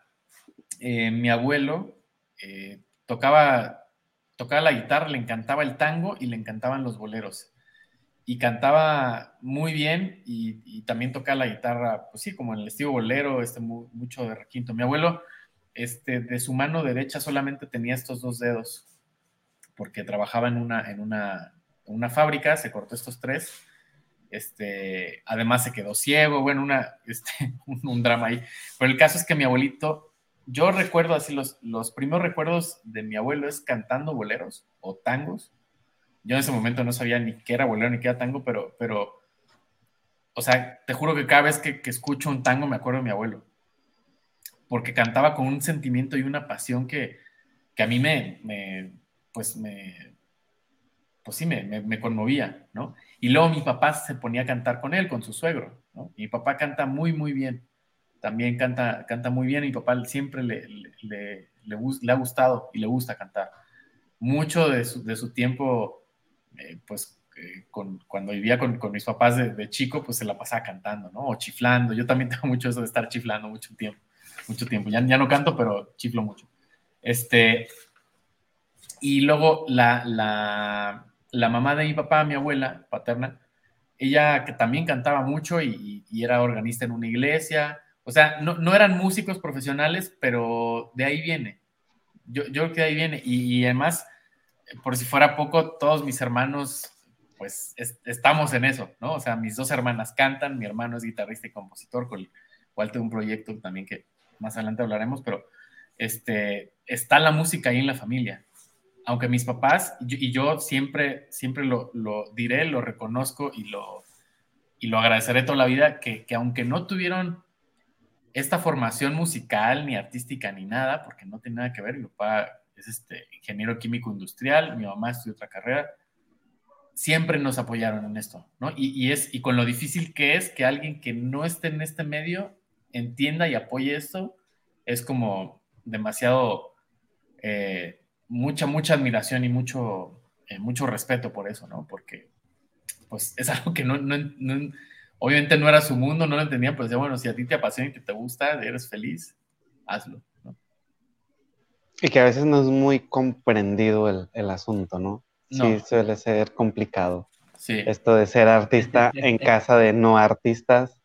eh, mi abuelo tocaba, tocaba la guitarra, le encantaba el tango y le encantaban los boleros. Y cantaba muy bien y, también tocaba la guitarra, pues sí, como en el estilo bolero, este, mucho de requinto. Mi abuelo, este, de su mano derecha solamente tenía estos dos dedos, porque trabajaba en una, en una, una fábrica, se cortó estos tres. Este, además se quedó ciego, bueno, una, este, un drama ahí. Pero el caso es que mi abuelito yo recuerdo así, los, los primeros recuerdos de mi abuelo es cantando boleros o tangos. Yo en ese momento no sabía ni qué era bolero ni qué era tango, pero, pero o sea, te juro que cada vez que, escucho un tango me acuerdo de mi abuelo. Porque cantaba con un sentimiento y una pasión que, a mí me, me, pues me, pues sí, me, me, conmovía, ¿no? Y luego mi papá se ponía a cantar con él, con su suegro, ¿no? mi papá canta muy, muy bien también canta, canta muy bien. Mi papá siempre le, le, le, ha gustado y le gusta cantar. Mucho de su, de su tiempo, eh, pues eh, con, cuando vivía con, con mis papás de, chico, pues se la pasaba cantando, ¿no? O chiflando. Yo también tengo mucho eso de estar chiflando mucho tiempo. Mucho tiempo. Ya, ya no canto, pero chiflo mucho. Este, y luego la, la, la mamá de mi papá, mi abuela paterna, ella que también cantaba mucho y, era organista en una iglesia, o sea, no, eran músicos profesionales, pero de ahí viene. Yo, yo creo que de ahí viene. Y, además, por si fuera poco, todos mis hermanos, pues estamos en eso, ¿no? O sea, mis dos hermanas cantan, mi hermano es guitarrista y compositor, con el cual tengo un proyecto también que más adelante hablaremos, pero este, está la música ahí en la familia. Aunque mis papás, y yo, siempre, siempre lo, diré, lo reconozco y lo, y lo agradeceré toda la vida, que, que aunque no tuvieron esta formación musical, ni artística, ni nada, porque no tiene nada que ver. Mi papá es este, ingeniero químico industrial, mi mamá estudió otra carrera. Siempre nos apoyaron en esto, ¿no? Y, es, y con lo difícil que es que alguien que no esté en este medio entienda y apoye esto, es como demasiado, eh, mucha, mucha admiración y mucho, eh, mucho respeto por eso, ¿no? Porque, pues, es algo que no, no, no obviamente no era su mundo, no lo entendían, pero decía, bueno, si a ti te apasiona y que te gusta, eres feliz, hazlo. Y que a veces no es muy comprendido el, asunto, ¿no? Sí, suele ser complicado. Sí. Esto de ser artista en casa de no artistas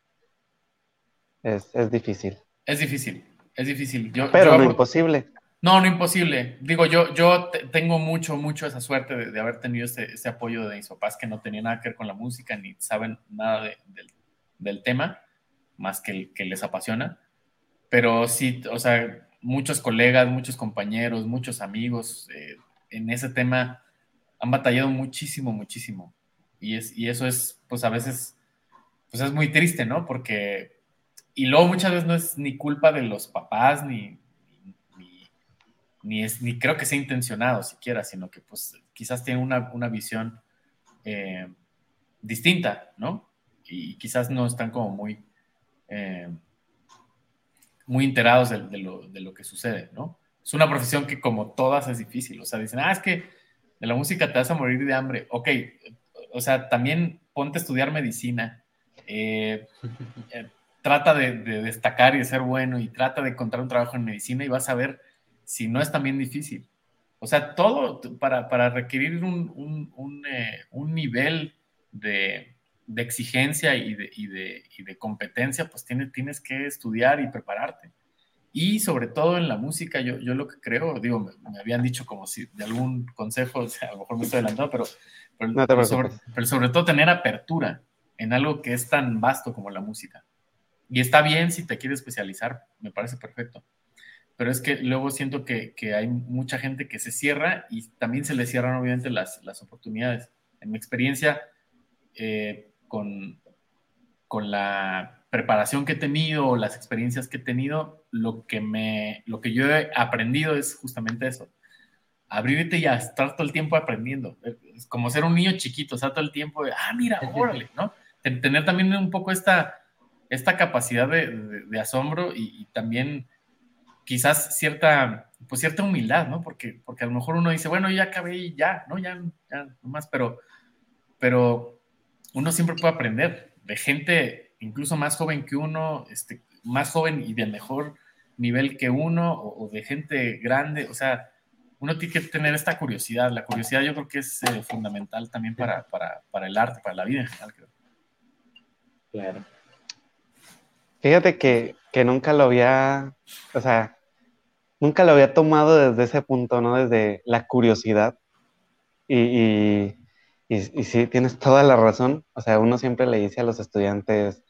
es, difícil. Es difícil, es difícil. pero no imposible. No, no imposible. Digo, yo, yo tengo mucho, mucho esa suerte de, haber tenido ese, apoyo de mis papás que no tenía nada que ver con la música ni saben nada del tema, más que el que les apasiona. Pero sí, o sea, muchos colegas, muchos compañeros, muchos amigos eh, en ese tema han batallado muchísimo, muchísimo. Y, es, y eso es, pues a veces, pues es muy triste, ¿no? Porque, y luego muchas veces no es ni culpa de los papás, ni, ni, es, ni creo que sea intencionado siquiera, sino que pues quizás tiene una, una visión eh, distinta, ¿no? Y quizás no están como muy, eh, muy enterados de, lo, de, lo, que sucede, ¿no? Es una profesión que como todas es difícil, o sea, dicen, ah, es que de la música te vas a morir de hambre, ok, o sea, también ponte a estudiar medicina, eh, trata de, de, destacar y de ser bueno y trata de encontrar un trabajo en medicina y vas a ver si no es también difícil. O sea, todo para, requerir un, un, eh, nivel de, de exigencia y de, y, de, y de, competencia, pues tienes, tienes que estudiar y prepararte. Y sobre todo en la música, yo, yo lo que creo, digo, me, habían dicho como si de algún consejo, o sea, a lo mejor me estoy adelantando, pero, pero, sobre, pero sobre todo tener apertura en algo que es tan vasto como la música. Y está bien si te quieres especializar, me parece perfecto. Pero es que luego siento que, que hay mucha gente que se cierra y también se le cierran obviamente las, las oportunidades. En mi experiencia, eh, con, con la preparación que he tenido, las experiencias que he tenido, lo que, me, lo que yo he aprendido es justamente eso. Abrirte y estar todo el tiempo aprendiendo. Es como ser un niño chiquito, estar todo el tiempo de, ah, mira, órale, ¿no? Tener también un poco esta, esta capacidad de, de, asombro y, también quizás cierta, pues cierta humildad, ¿no? Porque, porque a lo mejor uno dice, bueno, ya acabé y ya, ¿no? Ya, ya, no más, pero, pero uno siempre puede aprender de gente incluso más joven que uno, este, más joven y de mejor nivel que uno, o, de gente grande, o sea, uno tiene que tener esta curiosidad. La curiosidad yo creo que es eh, fundamental también para, para, para, el arte, para la vida en general, creo. Claro. Fíjate que, que nunca lo había, o sea, nunca lo había tomado desde ese punto, ¿no? Desde la curiosidad. y, y, sí, tienes toda la razón. O sea, uno siempre le dice a los estudiantes,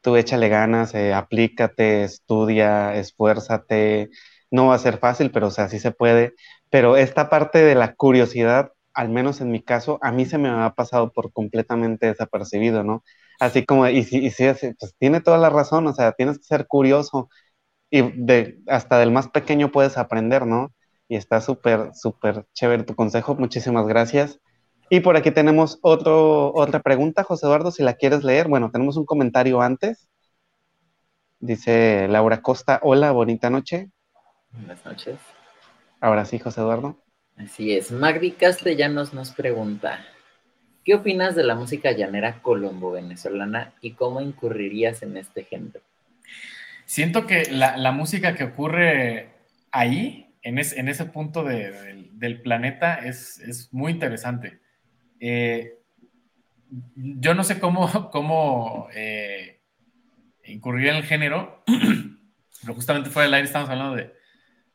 tú échale ganas, eh, aplícate, estudia, esfuérzate. No va a ser fácil, pero o sea, sí se puede. Pero esta parte de la curiosidad, al menos en mi caso, a mí se me ha pasado por completamente desapercibido, ¿no? Así como, y sí, y sí pues tiene toda la razón, o sea, tienes que ser curioso y de, hasta del más pequeño puedes aprender, ¿no? Y está súper, súper chévere tu consejo, muchísimas gracias. Y por aquí tenemos otro, otra pregunta, José Eduardo, si la quieres leer. Bueno, tenemos un comentario antes. Dice Laura Costa, hola, bonita noche. Buenas noches. Ahora sí, José Eduardo. Así es. Magdi Castellanos nos pregunta, ¿qué opinas de la música llanera colombo-venezolana y cómo incurrirías en este género? Siento que la, música que ocurre ahí, en, ese punto del planeta, es, es muy interesante. Eh, yo no sé cómo, cómo eh, incurrir en el género, pero justamente fuera del aire estamos hablando de,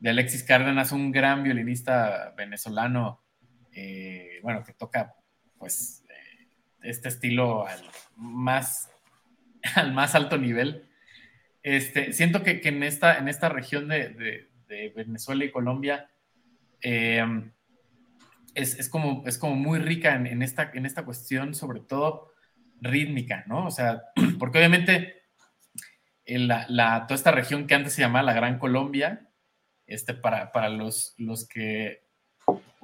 Alexis Cárdenas, un gran violinista venezolano, eh, bueno, que toca pues este estilo al más, al más alto nivel. Este, siento que, en, esta, en esta región de, de Venezuela y Colombia, es, como, es como muy rica en, esta, en esta cuestión, sobre todo rítmica, ¿no? O sea, porque obviamente la, toda esta región que antes se llamaba la Gran Colombia, este, para, para los, los que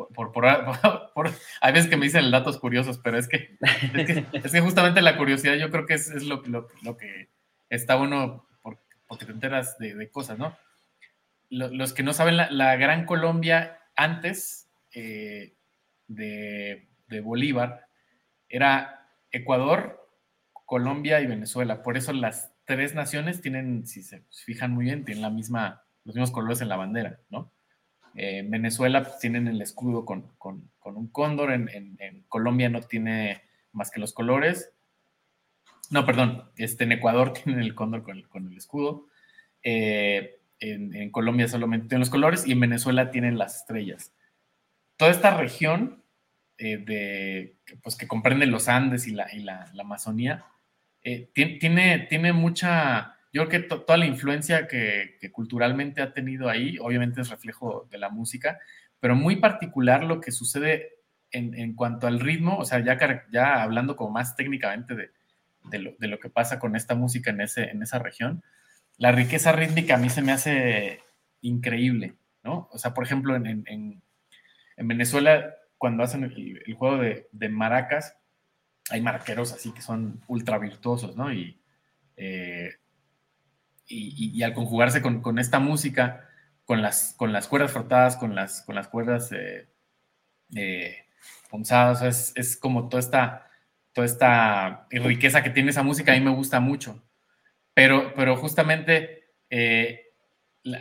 por, por, hay veces que me dicen datos curiosos, pero es que, es que, justamente la curiosidad yo creo que es, es lo, lo, lo, que está uno, porque te enteras de, cosas, ¿no? Los, que no saben, la, Gran Colombia antes eh, de, Bolívar era Ecuador, Colombia y Venezuela. Por eso las tres naciones tienen, si se fijan muy bien, tienen la misma, los mismos colores en la bandera, ¿no? En Venezuela pues, tienen el escudo con, un cóndor, en, Colombia no tiene más que los colores. No, perdón, este, en Ecuador tienen el cóndor con, el escudo. Eh, en, Colombia solamente tienen los colores y en Venezuela tienen las estrellas. Toda esta región eh, de, pues, que comprende los Andes y la, y la, Amazonía, eh, tiene, tiene mucha, yo creo que toda la influencia que, culturalmente ha tenido ahí, obviamente es reflejo de la música, pero muy particular lo que sucede en, cuanto al ritmo, o sea, ya, ya hablando como más técnicamente de, de, lo, que pasa con esta música en, ese, en esa región, la riqueza rítmica a mí se me hace increíble, ¿no? O sea, por ejemplo, en, en, en Venezuela cuando hacen el, juego de, maracas, hay maraqueros así que son ultra virtuosos, ¿no? Y, eh, y, al conjugarse con, esta música, con las, con las cuerdas frotadas, con las, con las cuerdas eh, eh punzadas, es, como toda esta, toda esta riqueza que tiene esa música, a mí me gusta mucho. Pero, pero justamente eh,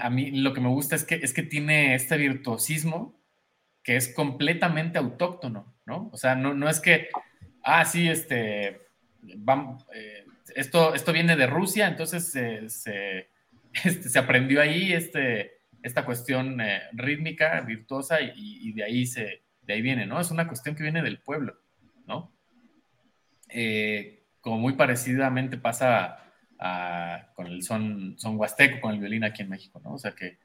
a mí lo que me gusta es que, es que tiene este virtuosismo que es completamente autóctono, ¿no? O sea, no, no es que, ah, sí, este, eh, esto, esto viene de Rusia, entonces se, este, se aprendió ahí este, esta cuestión eh, rítmica, virtuosa, y, de, ahí se, de ahí viene, ¿no? Es una cuestión que viene del pueblo, ¿no? como muy parecidamente pasa con el son, son huasteco, con el violín aquí en México, ¿no? O sea que,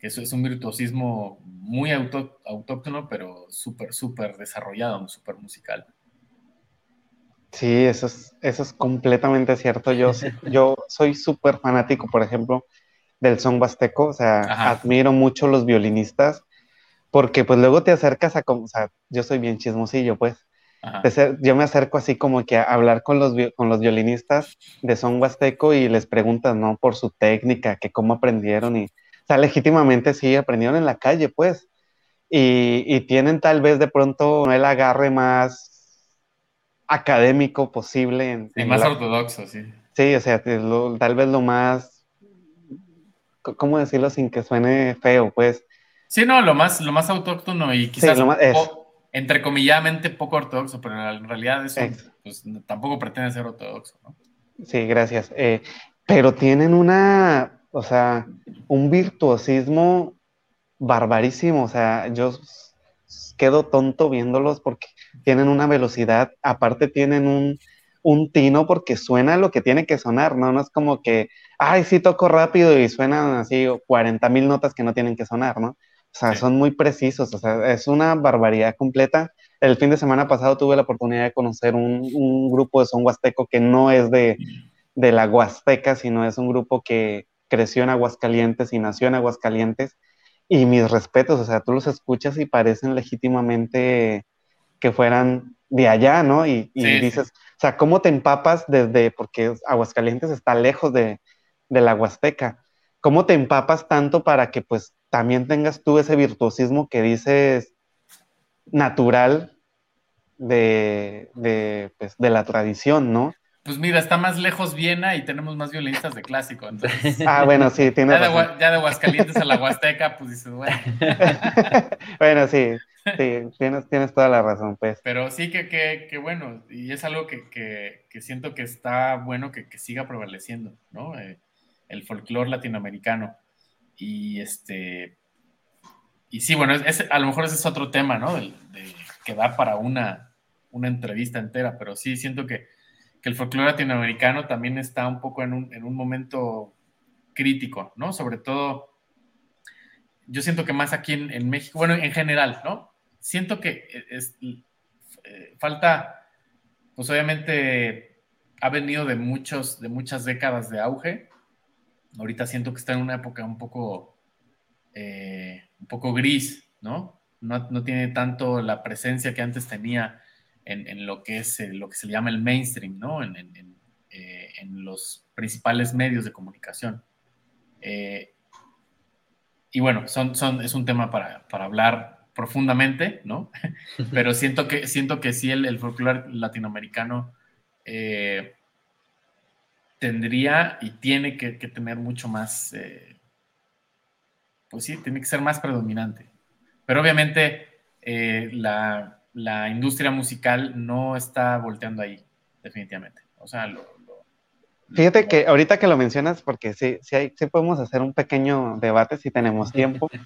eso es un virtuosismo muy autóctono, pero súper, súper desarrollado, súper musical. Sí, eso es, eso es completamente cierto. Yo, yo soy súper fanático, por ejemplo, del son huasteco, o sea, admiro mucho los violinistas, porque pues luego te acercas a, como, o sea, yo soy bien chismosillo, pues, yo me acerco así como que a hablar con los, con los violinistas de son huasteco y les preguntas, ¿no? Por su técnica, que cómo aprendieron y, o sea, legítimamente sí, aprendieron en la calle, pues, y, y tienen tal vez de pronto el agarre más académico posible. En, y más ortodoxo, sí. Sí, o sea, tal vez lo más, ¿cómo decirlo sin que suene feo, pues? Sí, no, lo más, lo más autóctono y quizás lo más, entrecomilladamente poco ortodoxo, pero en realidad eso pues, tampoco pretende ser ortodoxo, ¿no? Sí, gracias. Eh, pero tienen una, o sea, un virtuosismo barbarísimo, o sea, yo quedo tonto viéndolos porque tienen una velocidad, aparte tienen un, un tino porque suena lo que tiene que sonar, ¿no? No es como que, ay, sí toco rápido y suenan así 40 mil notas que no tienen que sonar, ¿no? O sea, son muy precisos, o sea, es una barbaridad completa. El fin de semana pasado tuve la oportunidad de conocer un, grupo de son huasteco que no es de, de, la Huasteca, sino es un grupo que creció en Aguascalientes y nació en Aguascalientes. Y mis respetos, o sea, tú los escuchas y parecen legítimamente que fueran de allá, ¿no? Y, dices, o sea, ¿cómo te empapas desde, porque Aguascalientes está lejos de, de la Huasteca? ¿Cómo te empapas tanto para que pues también tengas tú ese virtuosismo que dices natural de, pues, de, la tradición, ¿no? Pues mira, está más lejos Viena y tenemos más violinistas de clásico. Entonces, ah, bueno, sí, tienes ya, de, ya de Aguascalientes a la Huasteca, pues dices, bueno. bueno, sí, sí, tienes, tienes toda la razón, pues. Pero sí que, que, bueno, y es algo que, que, siento que está bueno que, siga prevaleciendo, ¿no? Eh, el folclore latinoamericano. Y este. Y sí, bueno, a lo mejor ese es otro tema, ¿no? Que da para una, una entrevista entera, pero sí siento que, el folclore latinoamericano también está un poco en un, en un momento crítico, ¿no? Sobre todo, yo siento que más aquí en, México, bueno, en general, ¿no? Siento que es, eh, falta, pues obviamente ha venido de muchos, de muchas décadas de auge, ahorita siento que está en una época un poco, eh, un poco gris, ¿no? ¿no? tiene tanto la presencia que antes tenía en, lo que es lo que se llama el mainstream, ¿no? En, eh, los principales medios de comunicación. Eh, y bueno, son, es un tema para, hablar profundamente, ¿no? Pero siento que, siento que sí el, el folclore latinoamericano tendría y tiene que, tener mucho más, eh, pues sí, tiene que ser más predominante. Pero obviamente eh, la, industria musical no está volteando ahí, definitivamente. O sea, Fíjate que ahorita que lo mencionas, porque sí, sí, hay, sí podemos hacer un pequeño debate si tenemos tiempo.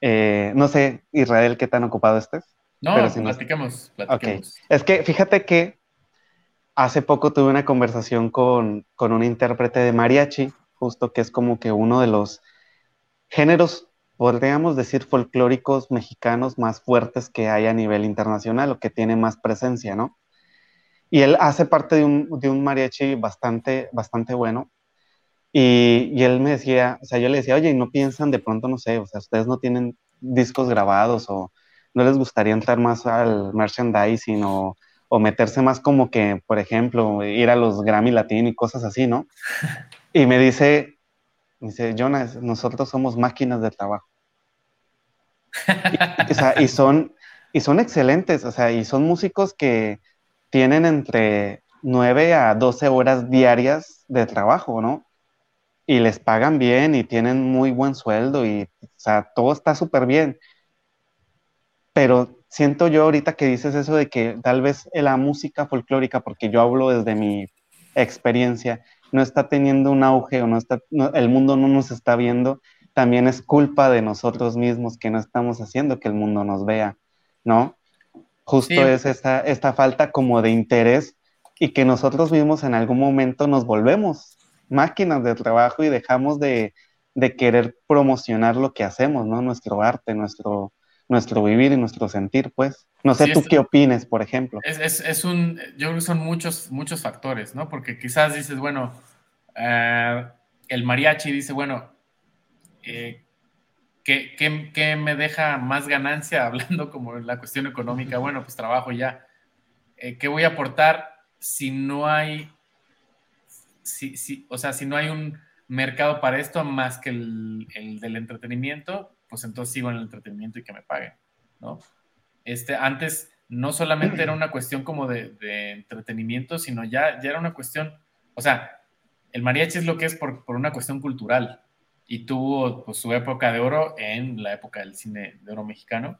Eh, no sé, Israel, qué tan ocupado estés. No, pero si platicamos, Es que fíjate que hace poco tuve una conversación con, un intérprete de mariachi, justo que es como que uno de los géneros, podríamos decir, folclóricos mexicanos más fuertes que hay a nivel internacional o que tiene más presencia, ¿no? Y él hace parte de un, mariachi bastante, bastante bueno. Y, y, él me decía, o sea, yo le decía, oye, ¿no piensan de pronto, no sé, o sea, ustedes no tienen discos grabados o no les gustaría entrar más al merchandising o o meterse más como que, por ejemplo, ir a los Grammy Latino y cosas así, ¿no? Y me dice, dice, Jonas, nosotros somos máquinas de trabajo. y, o sea, y, son, y son excelentes, o sea, y son músicos que tienen entre 9 a 12 horas diarias de trabajo, ¿no? Y les pagan bien y tienen muy buen sueldo y, o sea, todo está súper bien. Pero siento yo ahorita que dices eso de que tal vez la música folclórica, porque yo hablo desde mi experiencia, no está teniendo un auge o no está, el mundo no nos está viendo, también es culpa de nosotros mismos que no estamos haciendo que el mundo nos vea, ¿no? Justo es esta, esta falta como de interés y que nosotros mismos en algún momento nos volvemos máquinas de trabajo y dejamos de, de querer promocionar lo que hacemos, ¿no? Nuestro arte, nuestro, nuestro vivir y nuestro sentir, pues. No sé tú qué opines, por ejemplo. Es, es, un, yo creo que son muchos, muchos factores, ¿no? Porque quizás dices, bueno, eh, el mariachi dice, bueno, eh, ¿qué, qué, qué, me deja más ganancia hablando como en la cuestión económica? Bueno, pues trabajo ya. Eh, ¿Qué voy a aportar si no hay, si, si, o sea, si no hay un mercado para esto más que el, el del entretenimiento? pues entonces sigo en el entretenimiento y que me paguen, ¿no? Este, antes no solamente era una cuestión como de, entretenimiento, sino ya, ya era una cuestión, o sea, el mariachi es lo que es por, una cuestión cultural y tuvo pues, su época de oro en la época del cine de oro mexicano,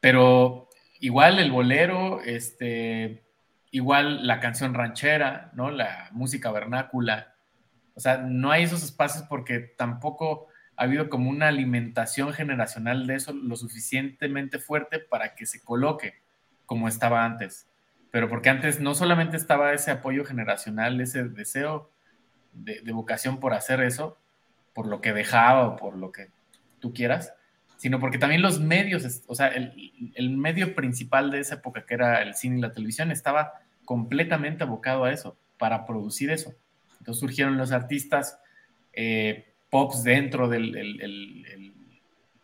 pero igual el bolero, este, igual la canción ranchera, ¿no? La música vernácula, o sea, no hay esos espacios porque tampoco ha habido como una alimentación generacional de eso lo suficientemente fuerte para que se coloque como estaba antes. Pero porque antes no solamente estaba ese apoyo generacional, ese deseo de, vocación por hacer eso, por lo que dejaba o por lo que tú quieras, sino porque también los medios, o sea, el, medio principal de esa época, que era el cine y la televisión, estaba completamente abocado a eso, para producir eso. Entonces surgieron los artistas eh, pops dentro del el,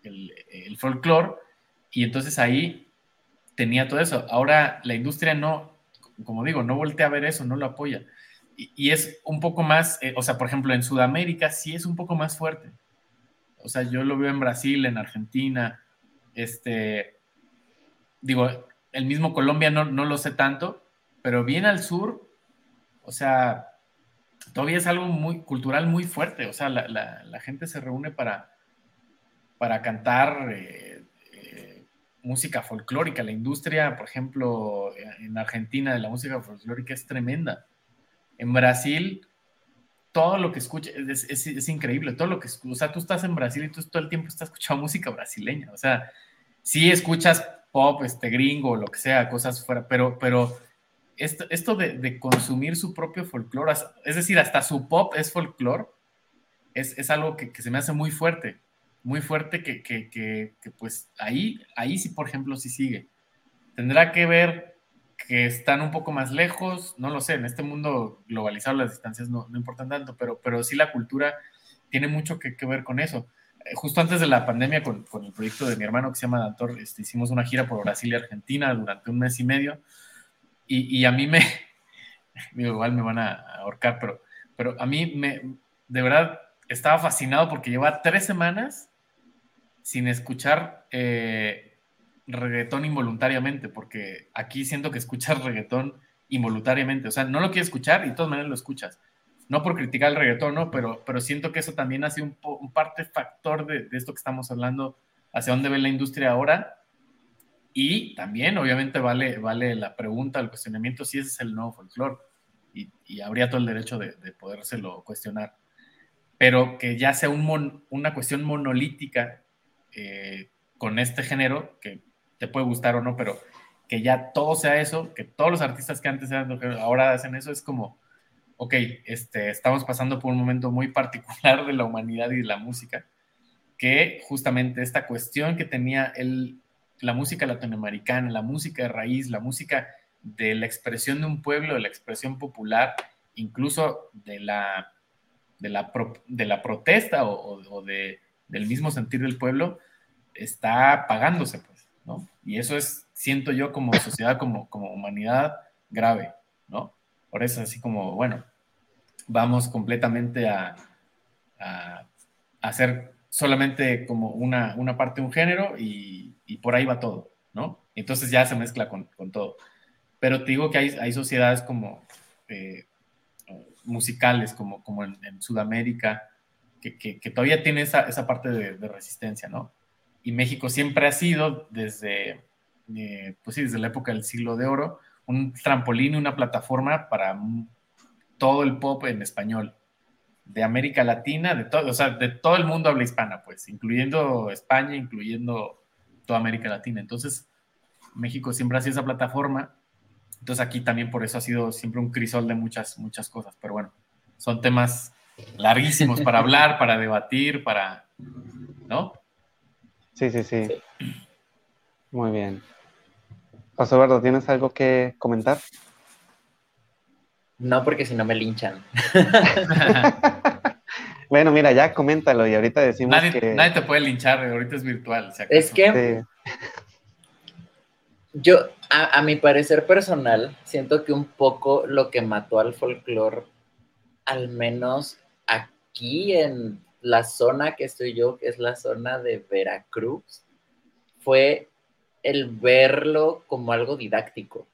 el, folclore, y entonces ahí tenía todo eso. Ahora la industria no, como digo, no voltea a ver eso, no lo apoya. Y, es un poco más, eh, o sea, por ejemplo, en Sudamérica sí es un poco más fuerte. O sea, yo lo veo en Brasil, en Argentina, este, digo, el mismo Colombia no, no lo sé tanto, pero bien al sur, o sea, todavía es algo muy cultural muy fuerte. O sea, la, gente se reúne para, para cantar eh, eh, música folclórica. La industria, por ejemplo, en Argentina de la música folclórica es tremenda. En Brasil, todo lo que escucha es, increíble. Todo lo que, o sea, tú estás en Brasil y tú todo el tiempo estás escuchando música brasileña. O sea, sí escuchas pop, este gringo, lo que sea, cosas fuera, pero, pero esto, de, consumir su propio folclore, es decir, hasta su pop es folclore, es, algo que, se me hace muy fuerte, muy fuerte que, pues ahí, ahí sí, por ejemplo, sí sigue. Tendrá que ver que están un poco más lejos, no lo sé, en este mundo globalizado las distancias no, importan tanto, pero, pero sí la cultura tiene mucho que, ver con eso. Eh, justo antes de la pandemia, con, el proyecto de mi hermano que se llama Dantor, este, hicimos una gira por Brasil y Argentina durante un mes y medio y, a mí me, igual me van a ahorcar, pero, pero a mí me, de verdad, estaba fascinado porque lleva tres semanas sin escuchar eh, reggaetón involuntariamente, porque aquí siento que escuchas reggaetón involuntariamente, o sea, no lo quieres escuchar y de todas maneras lo escuchas. No por criticar el reggaetón, ¿no? Pero, pero siento que eso también ha un, parte factor de, esto que estamos hablando, hacia dónde ve la industria ahora y también, obviamente, vale, vale la pregunta, el cuestionamiento si ese es el nuevo folclore. Y, habría todo el derecho de, de, podérselo cuestionar. Pero que ya sea un una cuestión monolítica eh, con este género, que te puede gustar o no, pero que ya todo sea eso, que todos los artistas que antes eran ahora hacen eso, es como, ok, este, estamos pasando por un momento muy particular de la humanidad y de la música, que justamente esta cuestión que tenía el, la música latinoamericana, la música de raíz, la música de la expresión de un pueblo, de la expresión popular, incluso de la, de la, de la protesta o, de, del mismo sentir del pueblo, está pagándose, pues, ¿no? Y eso es, siento yo como sociedad, como, como humanidad, grave, ¿no? Por eso así como, bueno, vamos completamente a, a, hacer solamente como una, una parte de un género y, y por ahí va todo, ¿no? Entonces ya se mezcla con, todo. Pero te digo que hay, hay sociedades como eh, musicales, como, como en, Sudamérica, que, todavía tiene esa, parte de, resistencia, ¿no? Y México siempre ha sido desde, eh, pues sí, desde la época del siglo de oro, un trampolín y una plataforma para todo el pop en español, de América Latina, de todo, o sea, de todo el mundo habla hispana, pues, incluyendo España, incluyendo toda América Latina. Entonces, México siempre ha sido esa plataforma. Entonces aquí también por eso ha sido siempre un crisol de muchas, muchas cosas. Pero bueno, son temas larguísimos para hablar, para debatir, para, ¿no? Sí, sí, sí. Muy bien. José Eduardo, ¿tienes algo que comentar? No, porque si no me linchan. bueno, mira, ya coméntalo y ahorita decimos nadie, que... Nadie te puede linchar, ahorita es virtual. es que yo, a, a, mi parecer personal, siento que un poco lo que mató al folclore, al menos aquí en la zona que estoy yo, que es la zona de Veracruz, fue el verlo como algo didáctico.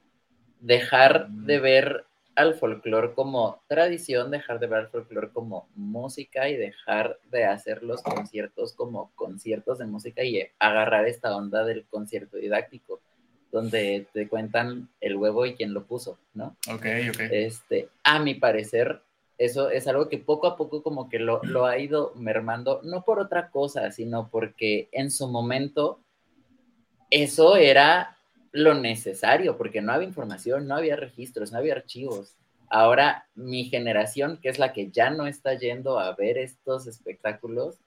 Dejar de ver al folclore como tradición, dejar de ver al folclore como música y dejar de hacer los conciertos como conciertos de música y agarrar esta onda del concierto didáctico, donde te cuentan el huevo y quién lo puso, ¿no? Ok, ok. Este, a mi parecer, eso es algo que poco a poco como que lo, lo, ha ido mermando, no por otra cosa, sino porque en su momento eso era lo necesario, porque no había información, no había registros, no había archivos. Ahora mi generación, que es la que ya no está yendo a ver estos espectáculos,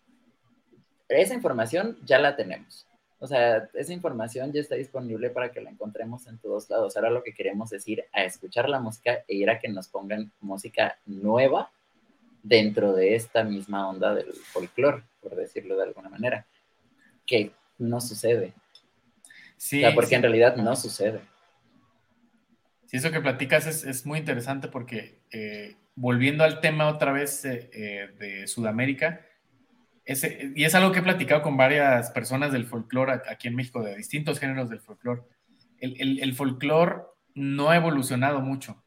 esa información ya la tenemos. O sea, esa información ya está disponible para que la encontremos en todos lados. Ahora lo que queremos es ir a escuchar la música e ir a que nos pongan música nueva dentro de esta misma onda del folclore, por decirlo de alguna manera, que no sucede. Sí, o sea, porque en realidad no sucede. Sí, eso que platicas es, es muy interesante porque eh, volviendo al tema otra vez eh, eh, de Sudamérica, y es algo que he platicado con varias personas del folclore aquí en México, de distintos géneros del folclore. El, el, folclore no ha evolucionado mucho.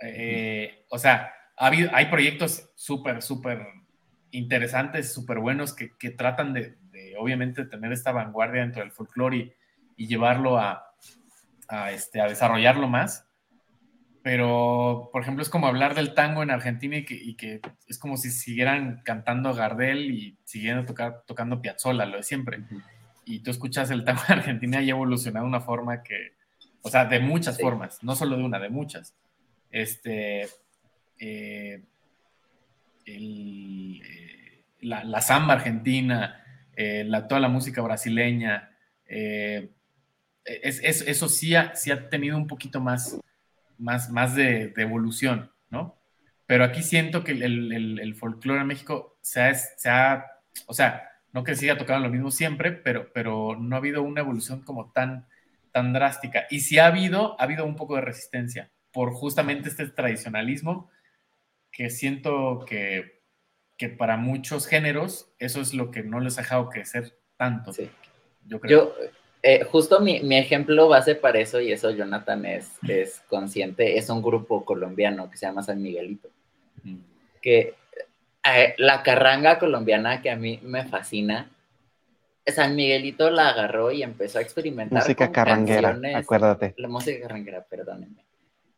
Eh, o sea, ha habido, hay proyectos súper, súper interesantes, súper buenos que, que tratan de, de, obviamente, tener esta vanguardia dentro del folclore y, y, llevarlo a, a, este, a desarrollarlo más pero por ejemplo es como hablar del tango en Argentina y que, y que es como si siguieran cantando Gardel y siguieran tocar, tocando Piazzolla, lo de siempre. Y tú escuchas el tango en Argentina y ha evolucionado de una forma que, o sea, de muchas sí. formas, no solo de una, de muchas. Este, eh, el, eh, la, la, samba argentina, eh, la, toda la música brasileña, es, es, eso sí ha, sí ha tenido un poquito más más, más de, de, evolución, ¿no? Pero aquí siento que el, el, el folclore en México se ha, se ha, o sea, no que siga tocando lo mismo siempre, pero, pero no ha habido una evolución como tan, tan drástica. Y si ha habido, ha habido un poco de resistencia por justamente este tradicionalismo que siento que, que para muchos géneros eso es lo que no les ha dejado crecer tanto. Sí. Yo creo. Yo, eh, justo mi, mi, ejemplo base para eso, y eso Jonathan es, es, consciente, es un grupo colombiano que se llama San Miguelito. Mm. Que eh, la carranga colombiana que a mí me fascina, San Miguelito la agarró y empezó a experimentar. Música carranguera, canciones, acuérdate. La música carranguera, perdónenme.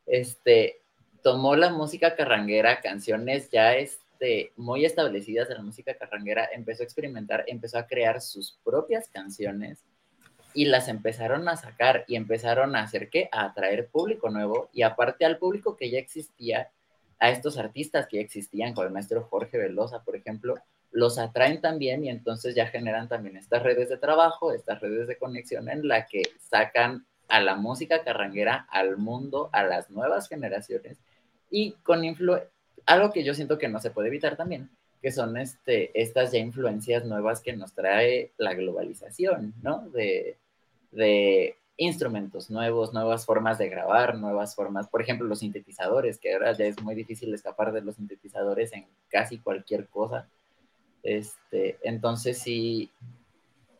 Este, tomó la música carranguera, canciones ya este, muy establecidas de la música carranguera, empezó a experimentar, empezó a crear sus propias canciones y las empezaron a sacar y empezaron a hacer qué? A atraer público nuevo y aparte al público que ya existía, a estos artistas que ya existían, como el maestro Jorge Velosa, por ejemplo, los atraen también y entonces ya generan también estas redes de trabajo, estas redes de conexión en la que sacan a la música carranguera al mundo, a las nuevas generaciones y con influ algo que yo siento que no se puede evitar también, que son este, estas ya influencias nuevas que nos trae la globalización, ¿no? De, de instrumentos nuevos, nuevas formas de grabar, nuevas formas, por ejemplo, los sintetizadores, que ahora ya es muy difícil escapar de los sintetizadores en casi cualquier cosa. Este, entonces, sí,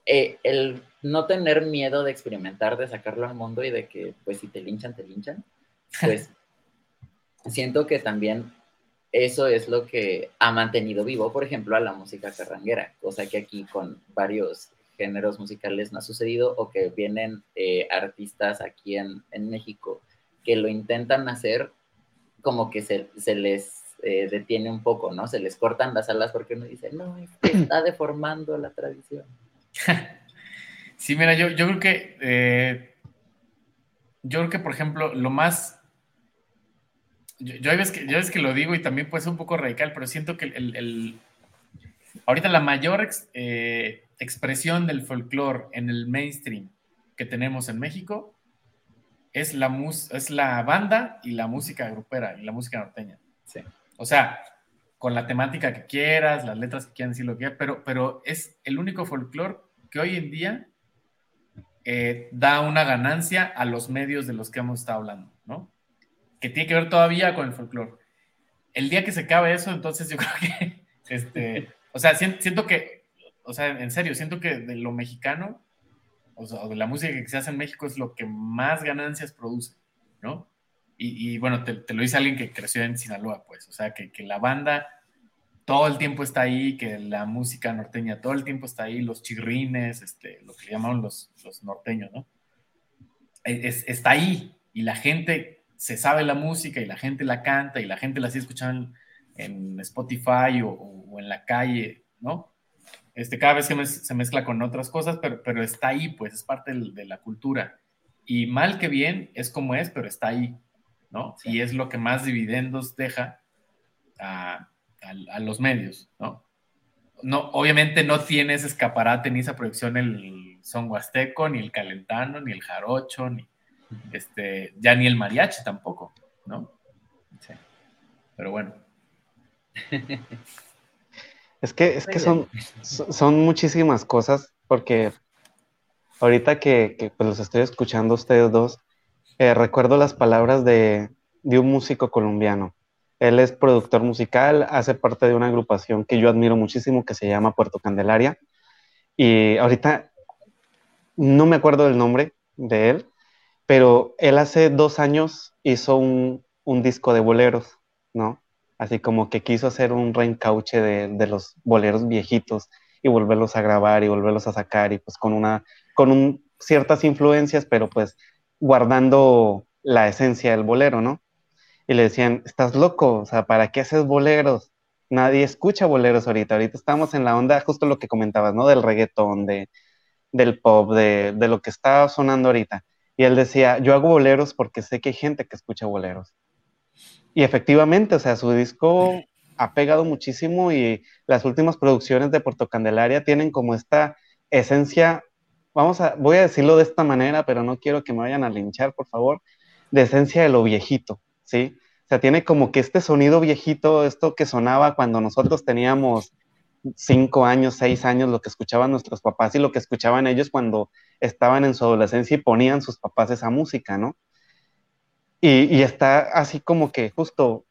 eh, el no tener miedo de experimentar, de sacarlo al mundo y de que, pues, si te linchan, te linchan, pues siento que también eso es lo que ha mantenido vivo, por ejemplo, a la música carranguera, cosa que aquí con varios géneros musicales no ha sucedido o que vienen eh, artistas aquí en, México que lo intentan hacer como que se, les eh, detiene un poco, ¿no? Se les cortan las alas porque uno dice, no, está deformando la tradición. Sí, mira, yo, yo creo que, yo creo que, por ejemplo, lo más yo, yo, ves que, yo que lo digo y también puede ser un poco radical, pero siento que el, ahorita la mayor eh, expresión del folclore en el mainstream que tenemos en México es la, es la banda y la música grupera y la música norteña. Sí. O sea, con la temática que quieras, las letras que quieran decir lo que quieras, pero, pero es el único folclore que hoy en día eh, da una ganancia a los medios de los que hemos estado hablando, ¿no? Que tiene que ver todavía con el folclore. El día que se acabe eso, entonces yo creo que, este, o sea, siento, que, o sea, en serio, siento que de lo mexicano, o sea, de la música que se hace en México es lo que más ganancias produce, ¿no? Y, bueno, te, lo dice alguien que creció en Sinaloa, pues, o sea, que, la banda todo el tiempo está ahí, que la música norteña todo el tiempo está ahí, los chirrines, este, lo que le llamaron los, los norteños, ¿no? Es, está ahí y la gente se sabe la música y la gente la canta y la gente la sigue escuchando en, Spotify o, en la calle, ¿no? Este, cada vez se, se mezcla con otras cosas, pero, pero está ahí, pues es parte de, la cultura. Y mal que bien, es como es, pero está ahí, ¿no? Y es lo que más dividendos deja a, los medios, ¿no? No, obviamente no tienes escaparate ni esa proyección el son huasteco, ni el calentano, ni el jarocho, ni, este, ya ni el mariachi tampoco, ¿no? Sí. Pero bueno. Es que, es que son, son muchísimas cosas, porque ahorita que, pues, los estoy escuchando ustedes dos, eh, recuerdo las palabras de, de, un músico colombiano. Él es productor musical, hace parte de una agrupación que yo admiro muchísimo que se llama Puerto Candelaria. Y ahorita no me acuerdo del nombre de él, pero él hace dos años hizo un, disco de boleros, ¿no? Así como que quiso hacer un reencauche de, los boleros viejitos y volverlos a grabar y volverlos a sacar y pues con una, con ciertas influencias, pero pues guardando la esencia del bolero, ¿no? Y le decían, estás loco, o sea, ¿para qué haces boleros? Nadie escucha boleros ahorita, ahorita estamos en la onda, justo lo que comentabas, ¿no? Del reggaetón, de, del pop, de, de lo que está sonando ahorita. Y él decía, yo hago boleros porque sé que hay gente que escucha boleros. Y efectivamente, o sea, su disco ha pegado muchísimo y las últimas producciones de Puerto Candelaria tienen como esta esencia, vamos a, voy a decirlo de esta manera, pero no quiero que me vayan a linchar, por favor, de esencia de lo viejito, ¿sí? O sea, tiene como que este sonido viejito, esto que sonaba cuando nosotros teníamos cinco años, seis años, lo que escuchaban nuestros papás y lo que escuchaban ellos cuando estaban en su adolescencia y ponían sus papás esa música, ¿no? Y, está así como que justo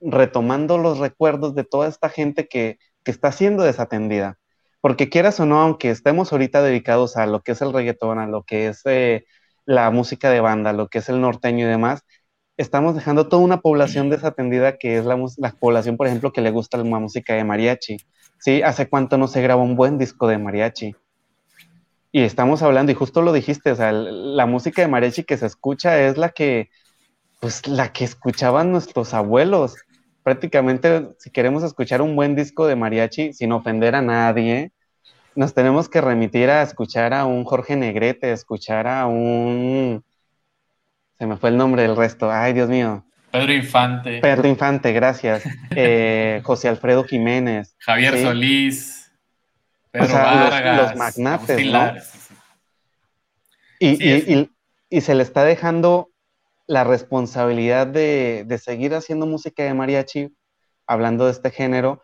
retomando los recuerdos de toda esta gente que, está siendo desatendida. Porque quieras o no, aunque estemos ahorita dedicados a lo que es el reggaetón, a lo que es eh, la música de banda, lo que es el norteño y demás, estamos dejando toda una población desatendida que es la, la población, por ejemplo, que le gusta la música de mariachi ¿sí? ¿Hace cuánto no se graba un buen disco de mariachi? Y estamos hablando, y justo lo dijiste, o sea, la música de mariachi que se escucha es la que, pues, la que escuchaban nuestros abuelos. Prácticamente, si queremos escuchar un buen disco de mariachi, sin ofender a nadie, nos tenemos que remitir a escuchar a un Jorge Negrete, escuchar a un... Se me fue el nombre del resto. Ay, Dios mío. Pedro Infante. Pedro Infante, gracias. Eh, José Alfredo Jiménez. Javier Solís. Pedro Vargas. Los, magnates, ¿no? Y, se le está dejando la responsabilidad de, de, seguir haciendo música de mariachi, hablando de este género,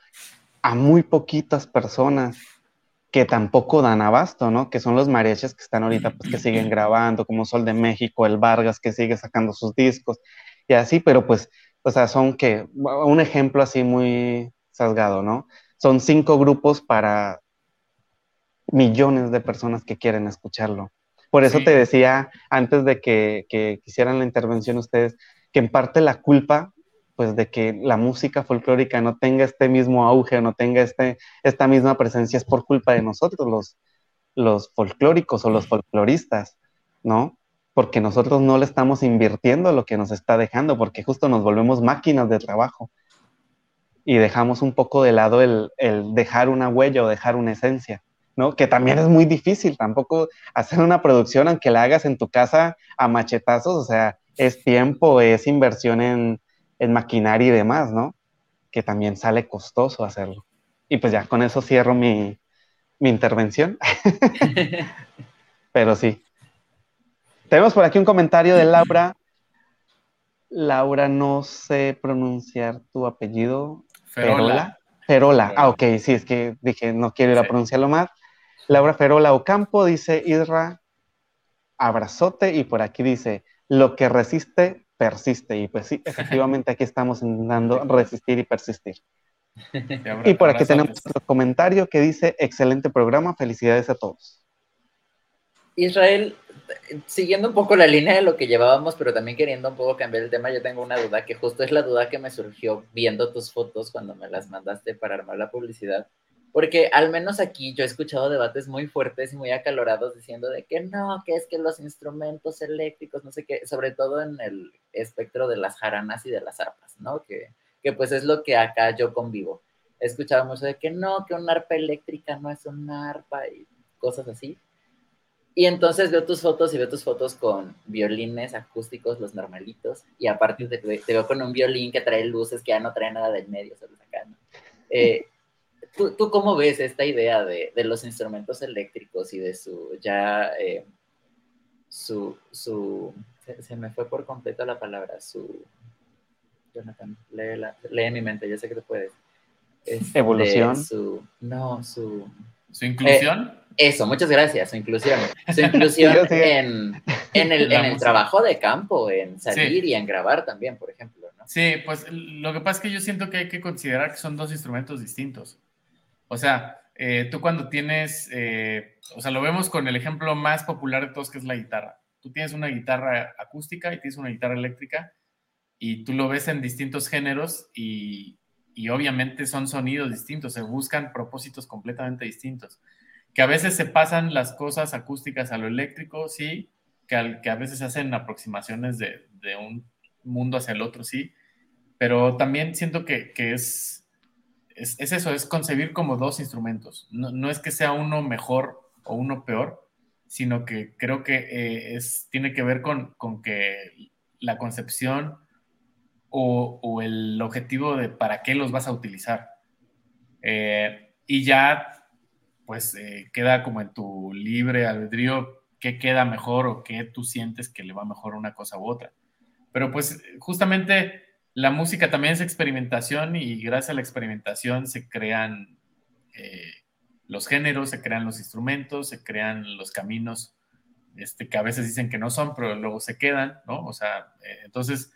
a muy poquitas personas que tampoco dan abasto, ¿no? Que son los mariachis que están ahorita, pues que siguen grabando, como Sol de México, el Vargas que sigue sacando sus discos y así, pero pues, o sea, son que, un ejemplo así muy sesgado, ¿no? Son cinco grupos para millones de personas que quieren escucharlo. Por eso te decía antes de que, que quisieran la intervención ustedes, que en parte la culpa pues de que la música folclórica no tenga este mismo auge, no tenga este, esta misma presencia, es por culpa de nosotros, los, los folclóricos o los folcloristas, ¿no? Porque nosotros no le estamos invirtiendo lo que nos está dejando, porque justo nos volvemos máquinas de trabajo y dejamos un poco de lado el, el dejar una huella o dejar una esencia. ¿no? Que también es muy difícil, tampoco hacer una producción, aunque la hagas en tu casa a machetazos, o sea, es tiempo, es inversión en, en maquinaria y demás, ¿no? Que también sale costoso hacerlo. Y pues ya, con eso cierro mi, mi intervención. Pero sí. Tenemos por aquí un comentario de Laura. Laura, no sé pronunciar tu apellido. Ferola. Ferola. Ah, ok, sí, es que dije, no quiero ir a pronunciarlo más. Laura Ferola Ocampo dice, Isra, abrazote, y por aquí dice, lo que resiste, persiste. Y pues sí, efectivamente aquí estamos intentando resistir y persistir. Y por aquí tenemos otro comentario que dice, excelente programa, felicidades a todos. Israel, siguiendo un poco la línea de lo que llevábamos, pero también queriendo un poco cambiar el tema, yo tengo una duda que justo es la duda que me surgió viendo tus fotos cuando me las mandaste para armar la publicidad. Porque al menos aquí yo he escuchado debates muy fuertes y muy acalorados diciendo de que no, que es que los instrumentos eléctricos, no sé qué, sobre todo en el espectro de las jaranas y de las arpas, ¿no? Que, que pues es lo que acá yo convivo. He escuchado mucho de que no, que una arpa eléctrica no es una arpa y cosas así. Y entonces veo tus fotos y veo tus fotos con violines acústicos, los normalitos, y aparte te, te veo con un violín que trae luces que ya no trae nada del medio, solo sacando. Eh, ¿tú, ¿tú, cómo ves esta idea de, de, los instrumentos eléctricos y de su ya, eh, su, su se, se, me fue por completo la palabra, su, Jonathan, lee, la, lee mi mente, yo sé que tú puedes. Este, Evolución. Su, no, su... ¿Su inclusión? Eh, eso, muchas gracias, su inclusión. Su inclusión sí, sí. En, en, el, en el trabajo de campo, en salir sí. y en grabar también, por ejemplo. ¿no? Sí, pues lo que pasa es que yo siento que hay que considerar que son dos instrumentos distintos. O sea, eh, tú cuando tienes, eh, o sea, lo vemos con el ejemplo más popular de todos, que es la guitarra. Tú tienes una guitarra acústica y tienes una guitarra eléctrica y tú lo ves en distintos géneros y, y obviamente son sonidos distintos, se buscan propósitos completamente distintos. Que a veces se pasan las cosas acústicas a lo eléctrico, sí, que, al, que a veces se hacen aproximaciones de, de, un mundo hacia el otro, sí, pero también siento que, que es es, es, eso, es concebir como dos instrumentos. No, no, es que sea uno mejor o uno peor, sino que creo que eh, es, tiene que ver con, con que la concepción o, el objetivo de para qué los vas a utilizar. Eh, y ya, pues, eh, queda como en tu libre albedrío qué queda mejor o qué tú sientes que le va mejor una cosa u otra. Pero pues justamente la música también es experimentación y gracias a la experimentación se crean eh, los géneros, se crean los instrumentos, se crean los caminos este, que a veces dicen que no son, pero luego se quedan, ¿no? O sea, entonces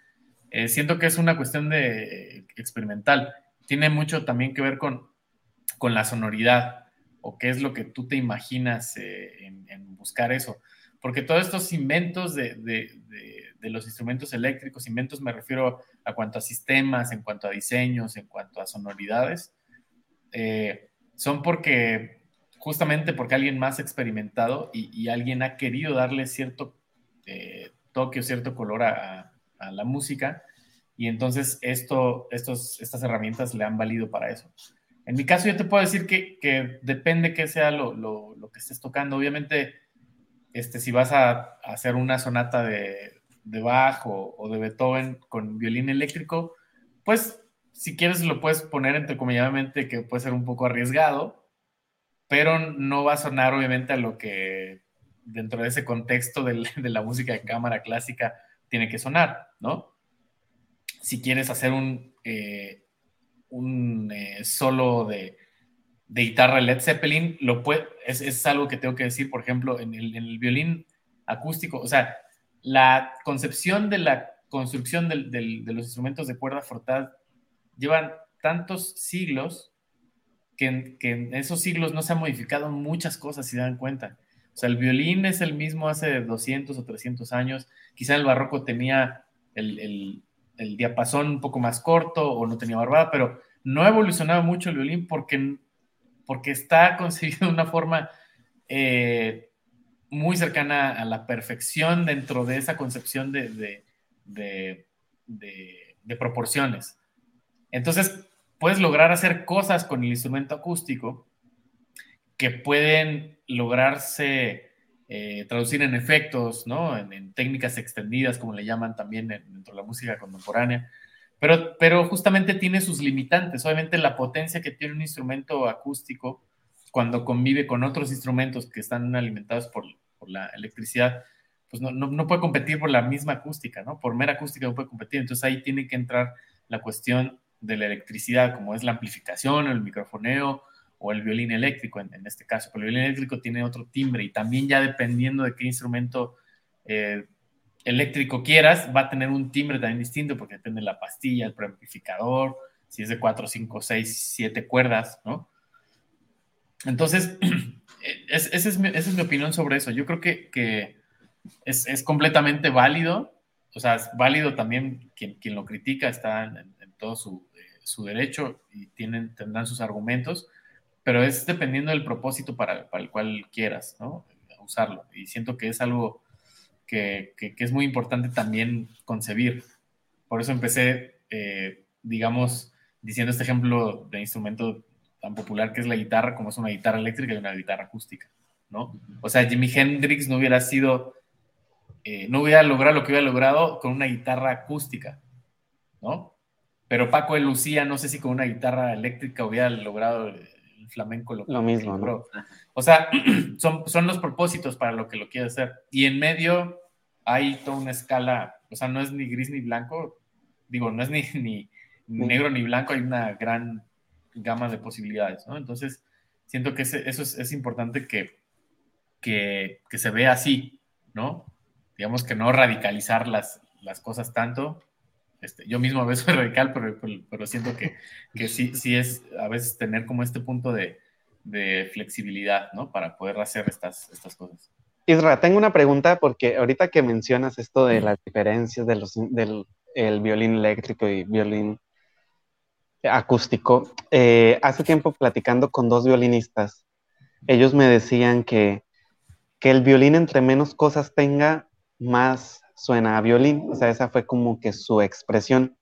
eh, siento que es una cuestión de experimental. Tiene mucho también que ver con, con la sonoridad o qué es lo que tú te imaginas eh, en, buscar eso. Porque todos estos inventos de, de, los instrumentos eléctricos, inventos me refiero a cuanto a sistemas, en cuanto a diseños, en cuanto a sonoridades, eh, son porque justamente porque alguien más experimentado y, alguien ha querido darle cierto toque o cierto color a, la música y entonces esto, estos, estas herramientas le han valido para eso. En mi caso yo te puedo decir que, que depende qué sea lo, lo, lo, que estés tocando. Obviamente, este, si vas a, hacer una sonata de, de Bach o, de Beethoven con violín eléctrico, pues si quieres lo puedes poner entrecomilladamente que puede ser un poco arriesgado, pero no va a sonar obviamente a lo que dentro de ese contexto de, de la música de cámara clásica tiene que sonar, ¿no? Si quieres hacer un, eh, un eh, solo de, guitarra Led Zeppelin, lo puede, es, es, algo que tengo que decir, por ejemplo, en el, en el violín acústico, o sea, la concepción de la construcción del, de los instrumentos de cuerda forzada llevan tantos siglos que en, que esos siglos no se han modificado muchas cosas, si dan cuenta. O sea, el violín es el mismo hace 200 o 300 años. Quizá el barroco tenía el, el diapasón un poco más corto o no tenía barbada, pero no ha evolucionado mucho el violín porque, porque está concebido de una forma eh, muy cercana a la perfección dentro de esa concepción de, de proporciones. Entonces, puedes lograr hacer cosas con el instrumento acústico que pueden lograrse eh, traducir en efectos, ¿no? En, técnicas extendidas, como le llaman también dentro de la música contemporánea. Pero, pero justamente tiene sus limitantes. Obviamente la potencia que tiene un instrumento acústico cuando convive con otros instrumentos que están alimentados por, por la electricidad, pues no, no, no, puede competir por la misma acústica, ¿no? Por mera acústica no puede competir. Entonces ahí tiene que entrar la cuestión de la electricidad, como es la amplificación, el microfoneo o el violín eléctrico en, este caso. Pero el violín eléctrico tiene otro timbre y también ya dependiendo de qué instrumento eh, eléctrico quieras, va a tener un timbre también distinto porque depende de la pastilla, el preamplificador, si es de 4, 5, 6, 7 cuerdas, ¿no? Entonces, esa es, mi, opinión sobre eso. Yo creo que, es, completamente válido, o sea, es válido también quien, quien lo critica, está en, todo su, eh, su, derecho y tienen, tendrán sus argumentos, pero es dependiendo del propósito para, para el cual quieras, ¿no? Usarlo. Y siento que es algo que, que, es muy importante también concebir. Por eso empecé, eh, digamos, diciendo este ejemplo de instrumento tan popular que es la guitarra, como es una guitarra eléctrica y una guitarra acústica, ¿no? O sea, Jimi Hendrix no hubiera sido, eh, no hubiera logrado lo que hubiera logrado con una guitarra acústica, ¿no? Pero Paco de Lucía, no sé si con una guitarra eléctrica hubiera logrado flamenco lo, mismo. ¿no? O sea, son, son los propósitos para lo que lo quiere hacer. Y en medio hay toda una escala, o sea, no es ni gris ni blanco, digo, no es ni, ni, negro ni blanco, hay una gran gama de posibilidades, ¿no? Entonces, siento que eso es, es importante que, que, que, se vea así, ¿no? Digamos que no radicalizar las, las cosas tanto, este, yo mismo a veces soy radical, pero, pero, siento que, que, sí, sí es a veces tener como este punto de, de flexibilidad, ¿no? Para poder hacer estas, estas cosas. Isra, tengo una pregunta porque ahorita que mencionas esto de las diferencias de los, del el violín eléctrico y violín acústico, eh, hace tiempo platicando con dos violinistas, ellos me decían que, que el violín entre menos cosas tenga, más suena a violín, o sea, esa fue como que su expresión.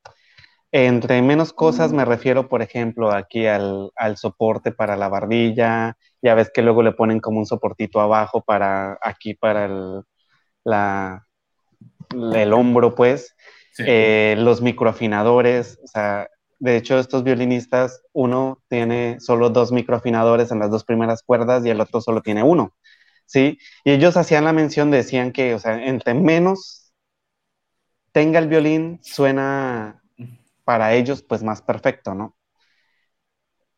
Entre menos cosas me refiero, por ejemplo, aquí al, soporte para la barbilla, ya ves que luego le ponen como un soportito abajo para aquí, para el, la, el hombro, pues. Eh, los microafinadores, o sea, de hecho, estos violinistas, uno tiene solo dos microafinadores en las dos primeras cuerdas y el otro solo tiene uno, ¿sí? Y ellos hacían la mención, decían que, o sea, entre menos tenga el violín, suena para ellos pues más perfecto, ¿no?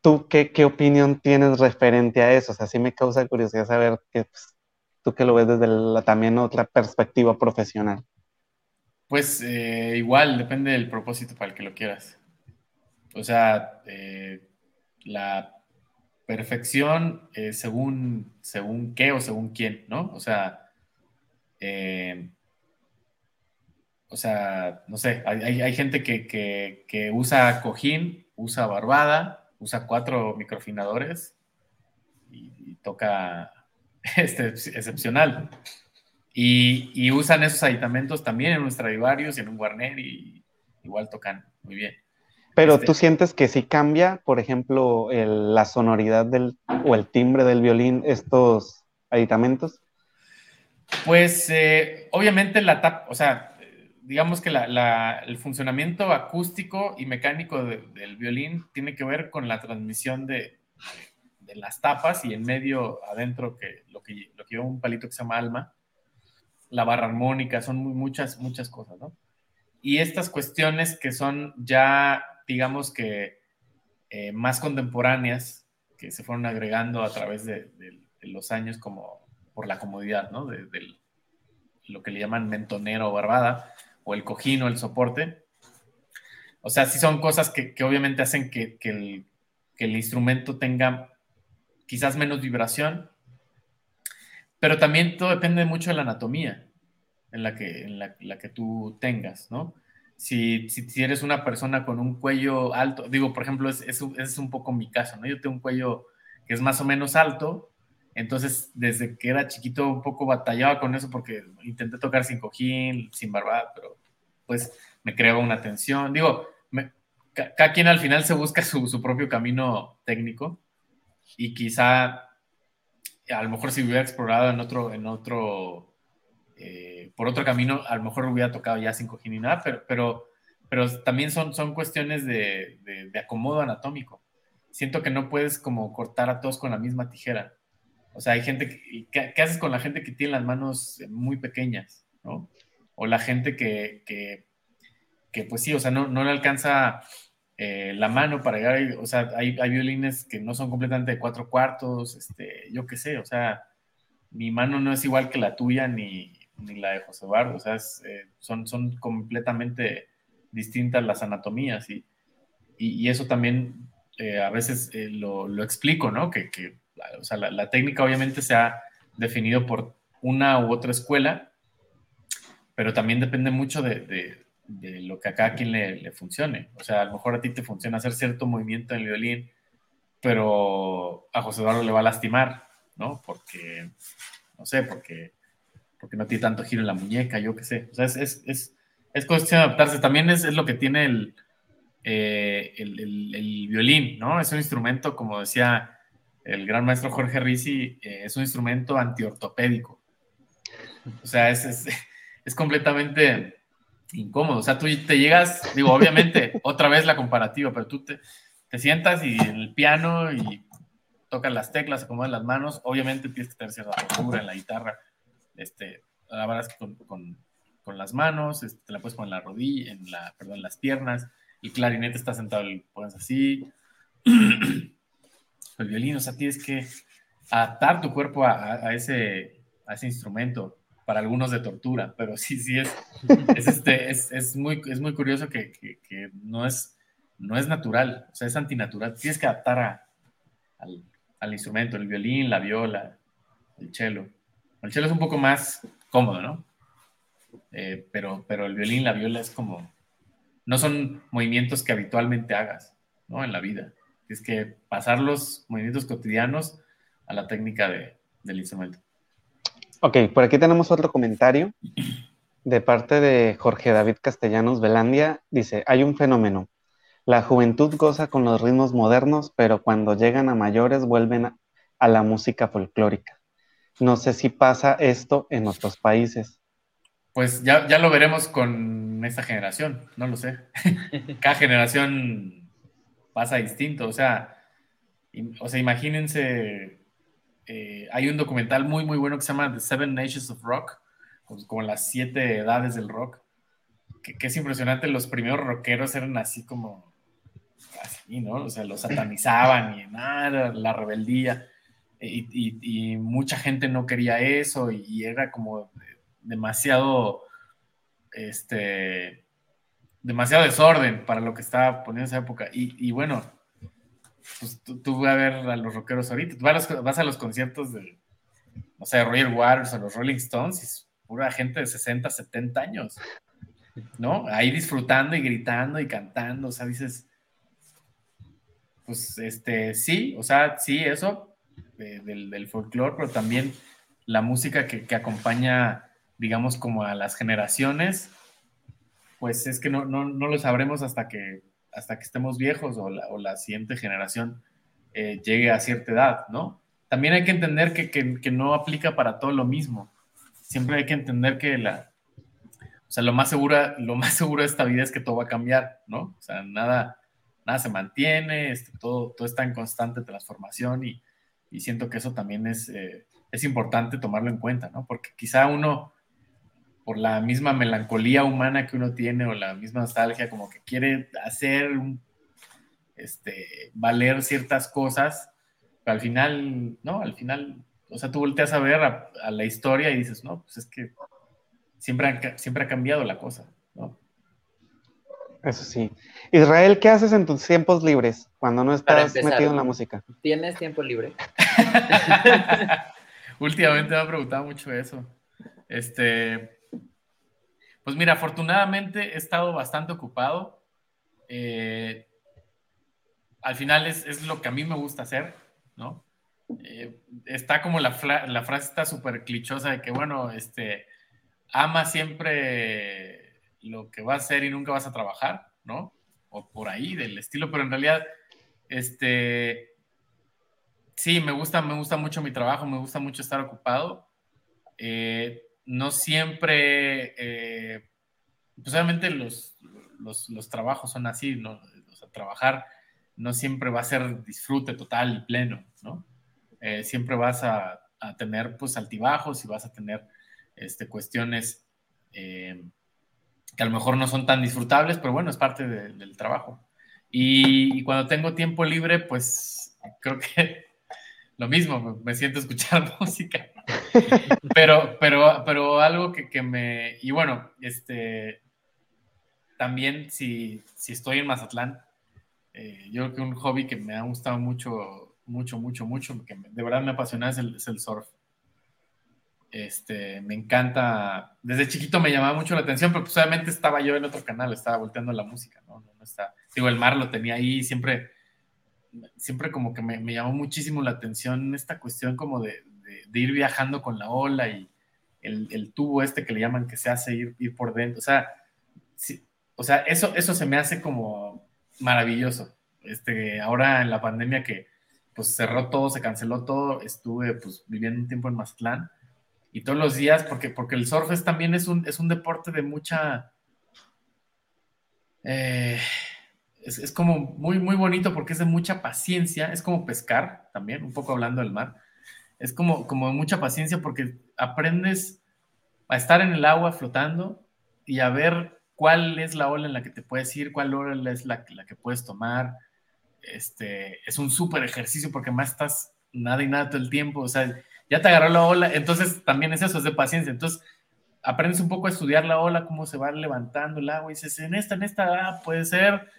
¿Tú qué, qué opinión tienes referente a eso? O sea, sí me causa curiosidad saber que pues, tú que lo ves desde la, también otra perspectiva profesional. Pues eh, igual, depende del propósito para el que lo quieras. O sea, eh, la perfección eh, según, según qué o según quién, ¿no? O sea, o sea, no sé, hay, gente que, usa cojín, usa barbada, usa cuatro microfinadores y, toca este, excepcional. Y, usan esos aditamentos también en un Stradivarius y en un Warner y igual tocan muy bien. Pero este tú sientes que si cambia, por ejemplo, la sonoridad del, o el timbre del violín, estos aditamentos. Pues eh, obviamente la tapa, o sea, digamos que el funcionamiento acústico y mecánico del violín tiene que ver con la transmisión de, las tapas y en medio adentro que lo que lo que lleva un palito que se llama alma, la barra armónica, son muchas, muchas cosas, ¿no? Y estas cuestiones que son ya, digamos que eh, más contemporáneas, que se fueron agregando a través de, los años como por la comodidad, ¿no? De, lo que le llaman mentonero o barbada, o el cojín o el soporte. O sea, sí son cosas que, obviamente hacen que, el, instrumento tenga quizás menos vibración, pero también todo depende mucho de la anatomía en la que, en la, que tú tengas, ¿no? Si, si, eres una persona con un cuello alto, digo, por ejemplo, es, es, es, un poco mi caso, ¿no? Yo tengo un cuello que es más o menos alto Entonces, desde que era chiquito, un poco batallaba con eso porque intenté tocar sin cojín, sin barba, pero pues me creaba una tensión. Digo, cada quien al final se busca su, propio camino técnico y quizá a lo mejor si hubiera explorado en otro, en otro, eh, por otro camino, a lo mejor hubiera tocado ya sin cojín ni nada, pero, pero, pero también son, son cuestiones de, de, acomodo anatómico. Siento que no puedes como cortar a todos con la misma tijera. O sea, hay gente que, ¿qué, haces con la gente que tiene las manos muy pequeñas, ¿no? O la gente que, que, que pues sí, o sea, no, no le alcanza eh, la mano para llegar, o sea, hay, hay, violines que no son completamente de cuatro cuartos, este, yo qué sé, o sea, mi mano no es igual que la tuya ni, ni la de José Eduardo, o sea, eh, son, son completamente distintas las anatomías y, y, eso también eh, a veces lo, lo, explico, ¿no? Que, que o sea, la, la, técnica obviamente se ha definido por una u otra escuela, pero también depende mucho de de lo que a cada quien le, funcione. O sea, a lo mejor a ti te funciona hacer cierto movimiento en el violín, pero a José Eduardo le va a lastimar, ¿no? Porque, no sé, porque, porque no tiene tanto giro en la muñeca, yo qué sé. O sea, es, es, es, cuestión de adaptarse. También es, lo que tiene el, eh, el, violín, ¿no? Es un instrumento, como decía el gran maestro Jorge Risi, eh, es un instrumento antiortopédico. O sea, es, es completamente incómodo. O sea, tú te llegas, digo, obviamente, otra vez la comparativa, pero tú te, sientas y en el piano y tocas las teclas, acomodas las manos, obviamente tienes que tener cierta postura en la guitarra, este, la verdad es que con, las manos, este, te la puedes poner en la rodilla, en la, perdón, en las piernas, el clarinete está sentado, lo pones así, el violín, o sea, tienes que adaptar tu cuerpo a, ese, instrumento para algunos de tortura, pero sí, sí es, es, este, es, muy, es muy curioso que, no, es, no es natural, o sea, es antinatural. Tienes que adaptar al, instrumento, el violín, la viola, el cello. El cello es un poco más cómodo, ¿no? Eh, pero, pero el violín, la viola es como, no son movimientos que habitualmente hagas, ¿no? En la vida. Tienes que pasar los movimientos cotidianos a la técnica de, del instrumento. Ok, por aquí tenemos otro comentario de parte de Jorge David Castellanos Velandia. Dice, hay un fenómeno. La juventud goza con los ritmos modernos, pero cuando llegan a mayores vuelven a, la música folclórica. No sé si pasa esto en otros países. Pues ya, ya lo veremos con esta generación, no lo sé. Cada generación pasa distinto, o sea, o sea, imagínense eh, hay un documental muy, muy bueno que se llama The Seven Nations of Rock, como las siete edades del rock, que, es impresionante. Los primeros rockeros eran así como, así, ¿no? O sea, los satanizaban y nada, la rebeldía. Y, mucha gente no quería eso y, era como demasiado, este, demasiado desorden para lo que estaba poniendo esa época. Y, bueno, pues tú, vas a ver a los rockeros ahorita, vas a los, conciertos de, no sé, Roger Waters o los Rolling Stones y es pura gente de 60, 70 años, ¿no? Ahí disfrutando y gritando y cantando, o sea, dices, pues, este, sí, o sea, sí, eso del, del folclore, pero también la música que, que, acompaña, digamos, como a las generaciones, pues es que no, no, no lo sabremos hasta que hasta que estemos viejos o la, siguiente generación eh, llegue a cierta edad, ¿no? También hay que entender que, no aplica para todo lo mismo. Siempre hay que entender que la, o sea, lo más seguro, lo más seguro de esta vida es que todo va a cambiar, ¿no? O sea, nada, nada se mantiene, este, todo, todo está en constante transformación y, siento que eso también es, eh, es importante tomarlo en cuenta, ¿no? Porque quizá uno por la misma melancolía humana que uno tiene o la misma nostalgia, como que quiere hacer, este, valer ciertas cosas, pero al final, no, al final, o sea, tú volteas a ver a, la historia y dices, no, pues es que siempre ha, siempre ha cambiado la cosa, ¿no? Eso sí. Israel, ¿qué haces en tus tiempos libres cuando no estás metido en la música? ¿Tienes tiempo libre? Últimamente me ha preguntado mucho eso. Este, pues mira, afortunadamente he estado bastante ocupado. Eh, al final es, lo que a mí me gusta hacer, ¿no? eh, está como la, la frase está súper clichosa de que, bueno, este, ama siempre lo que va a hacer y nunca vas a trabajar, ¿no? O por ahí del estilo, pero en realidad, este, sí, me gusta, me gusta mucho mi trabajo, me gusta mucho estar ocupado. Eh, no siempre, eh, pues obviamente los, los, trabajos son así, ¿no? O sea, trabajar no siempre va a ser disfrute total y pleno, ¿no? Eh, siempre vas a, tener pues altibajos y vas a tener este, cuestiones eh, que a lo mejor no son tan disfrutables, pero bueno, es parte del trabajo. Y, cuando tengo tiempo libre, pues creo que lo mismo, me siento escuchar música. Pero, pero, pero algo que, que me... Y bueno, este, también si, si estoy en Mazatlán, eh, yo creo que un hobby que me ha gustado mucho, mucho, mucho, mucho, que de verdad me apasiona es el, surf. Este, me encanta, desde chiquito me llamaba mucho la atención, pero pues obviamente estaba yo en otro canal, estaba volteando la música, ¿no? no, está, digo, el mar lo tenía ahí, siempre, siempre como que me, me llamó muchísimo la atención esta cuestión como de, de, ir viajando con la ola y el, el, tubo este que le llaman que se hace ir, ir por dentro, o sea, sí, o sea, eso, eso se me hace como maravilloso. Este, ahora en la pandemia que pues cerró todo, se canceló todo, estuve pues viviendo un tiempo en Mazatlán y todos los días, porque, porque el surf también es un, es un deporte de mucha... Eh, es, es, como muy, muy bonito porque es de mucha paciencia, es como pescar también, un poco hablando del mar, es como, como mucha paciencia porque aprendes a estar en el agua flotando y a ver cuál es la ola en la que te puedes ir, cuál ola es la, la que puedes tomar. Este, es un súper ejercicio porque más estás nada y nada todo el tiempo, o sea, ya te agarró la ola, entonces también es eso, es de paciencia, entonces aprendes un poco a estudiar la ola, cómo se va levantando el agua y dices, en esta, en esta, ah, puede ser,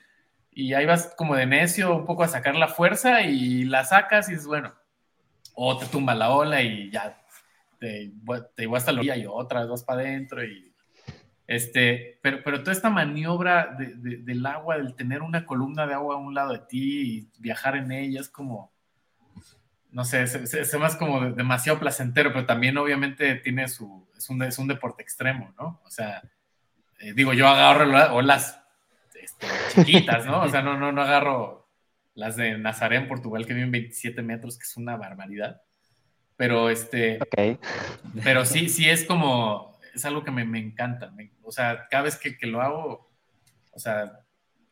y ahí vas como de necio un poco a sacar la fuerza y la sacas y es bueno, o te tumba la ola y ya te, te hasta la orilla y otra vez vas para adentro y este, pero, pero toda esta maniobra del agua, del tener una columna de agua a un lado de ti y viajar en ella, es como, no sé, se, se, más como demasiado placentero, pero también obviamente tiene su, es un, es un deporte extremo, ¿no? O sea, eh, digo, yo agarro olas este, chiquitas, ¿no? O sea, no, no, no agarro las de Nazaré en Portugal que viven 27 metros, que es una barbaridad. Pero este, okay. pero sí, sí es como, es algo que me, me encanta. o sea, cada vez que, que, lo hago, o sea,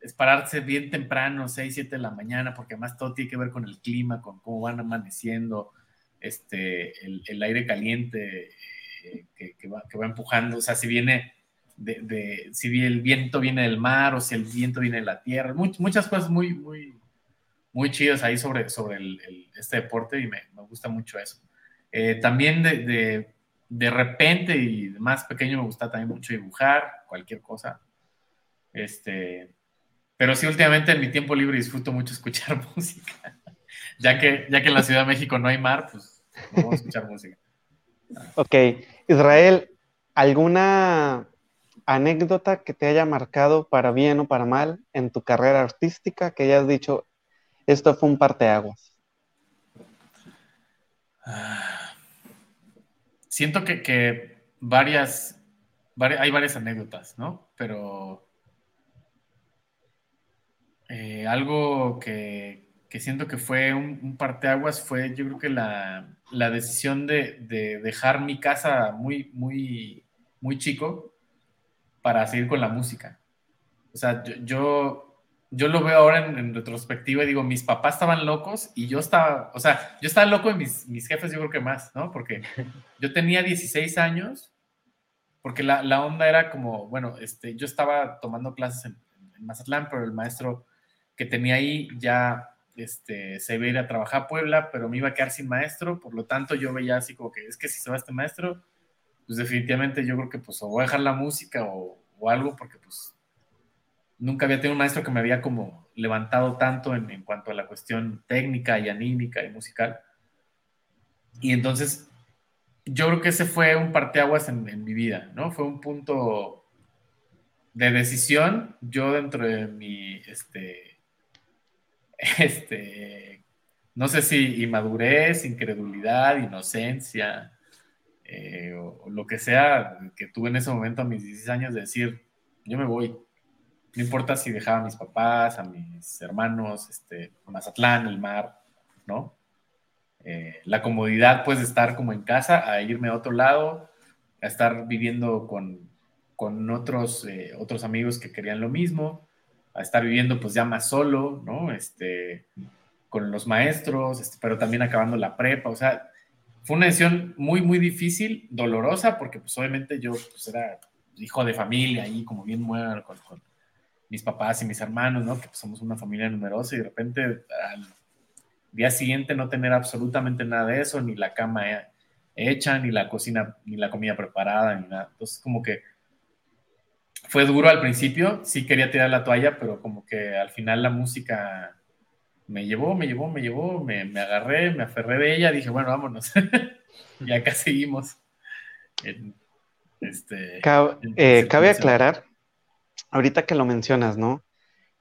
es pararse bien temprano, 6, 7 de la mañana, porque además todo tiene que ver con el clima, con cómo van amaneciendo, este, el, el aire caliente eh, que, que, va, que, va, empujando, o sea, si viene de, de, si el viento viene del mar o si el viento viene de la tierra, muchas cosas muy, muy, muy chidas ahí sobre, sobre el, este deporte y me, me gusta mucho eso. Eh, también de, de, de repente y más pequeño me gusta también mucho dibujar, cualquier cosa. Este, pero sí, últimamente en mi tiempo libre disfruto mucho escuchar música. ya, que, ya que en la Ciudad de México no hay mar, pues vamos a escuchar música. Ok, Israel, ¿alguna anécdota que te haya marcado para bien o para mal en tu carrera artística que hayas dicho, esto fue un parteaguas? Siento que, varias, hay varias anécdotas, ¿no? Pero eh, algo que, siento que fue un, parteaguas fue, yo creo que la, decisión de, dejar mi casa muy, muy, muy chico para seguir con la música. O sea, yo yo lo veo ahora en, retrospectiva y digo, mis papás estaban locos y yo estaba, o sea, yo estaba loco y mis, mis jefes yo creo que más, ¿no? Porque yo tenía 16 años, porque la, la onda era como, bueno, este, yo estaba tomando clases en, Mazatlán, pero el maestro que tenía ahí ya este, se iba a ir a trabajar a Puebla, pero me iba a quedar sin maestro, por lo tanto yo veía así como que es que si se va este maestro, pues definitivamente yo creo que pues o voy a dejar la música o, algo, porque pues nunca había tenido un maestro que me había como levantado tanto en, cuanto a la cuestión técnica y anímica y musical. Y entonces, yo creo que ese fue un parteaguas en, en mi vida, ¿no? Fue un punto de decisión. Yo dentro de mi, este, este, no sé si inmadurez, incredulidad, inocencia, eh, lo que sea que tuve en ese momento a mis 16 años de decir, yo me voy. No importa si dejaba a mis papás, a mis hermanos, este, Mazatlán, el mar, ¿no? Eh, la comodidad, pues, de estar como en casa, a irme a otro lado, a estar viviendo con, con otros, eh, otros amigos que querían lo mismo, a estar viviendo, pues, ya más solo, ¿no? Este, con los maestros, este, pero también acabando la prepa, o sea, fue una decisión muy, muy difícil, dolorosa, porque pues obviamente yo pues, era hijo de familia ahí, como bien muerto con, mis papás y mis hermanos, ¿no? Que pues, somos una familia numerosa y de repente al día siguiente no tener absolutamente nada de eso, ni la cama hecha, ni la cocina, ni la comida preparada, ni nada. Entonces como que fue duro al principio, sí quería tirar la toalla, pero como que al final la música me llevó, me llevó, me llevó, me, agarré, me aferré de ella, dije, bueno, vámonos. y acá seguimos. Este, eh, cabe aclarar, ahorita que lo mencionas, ¿no?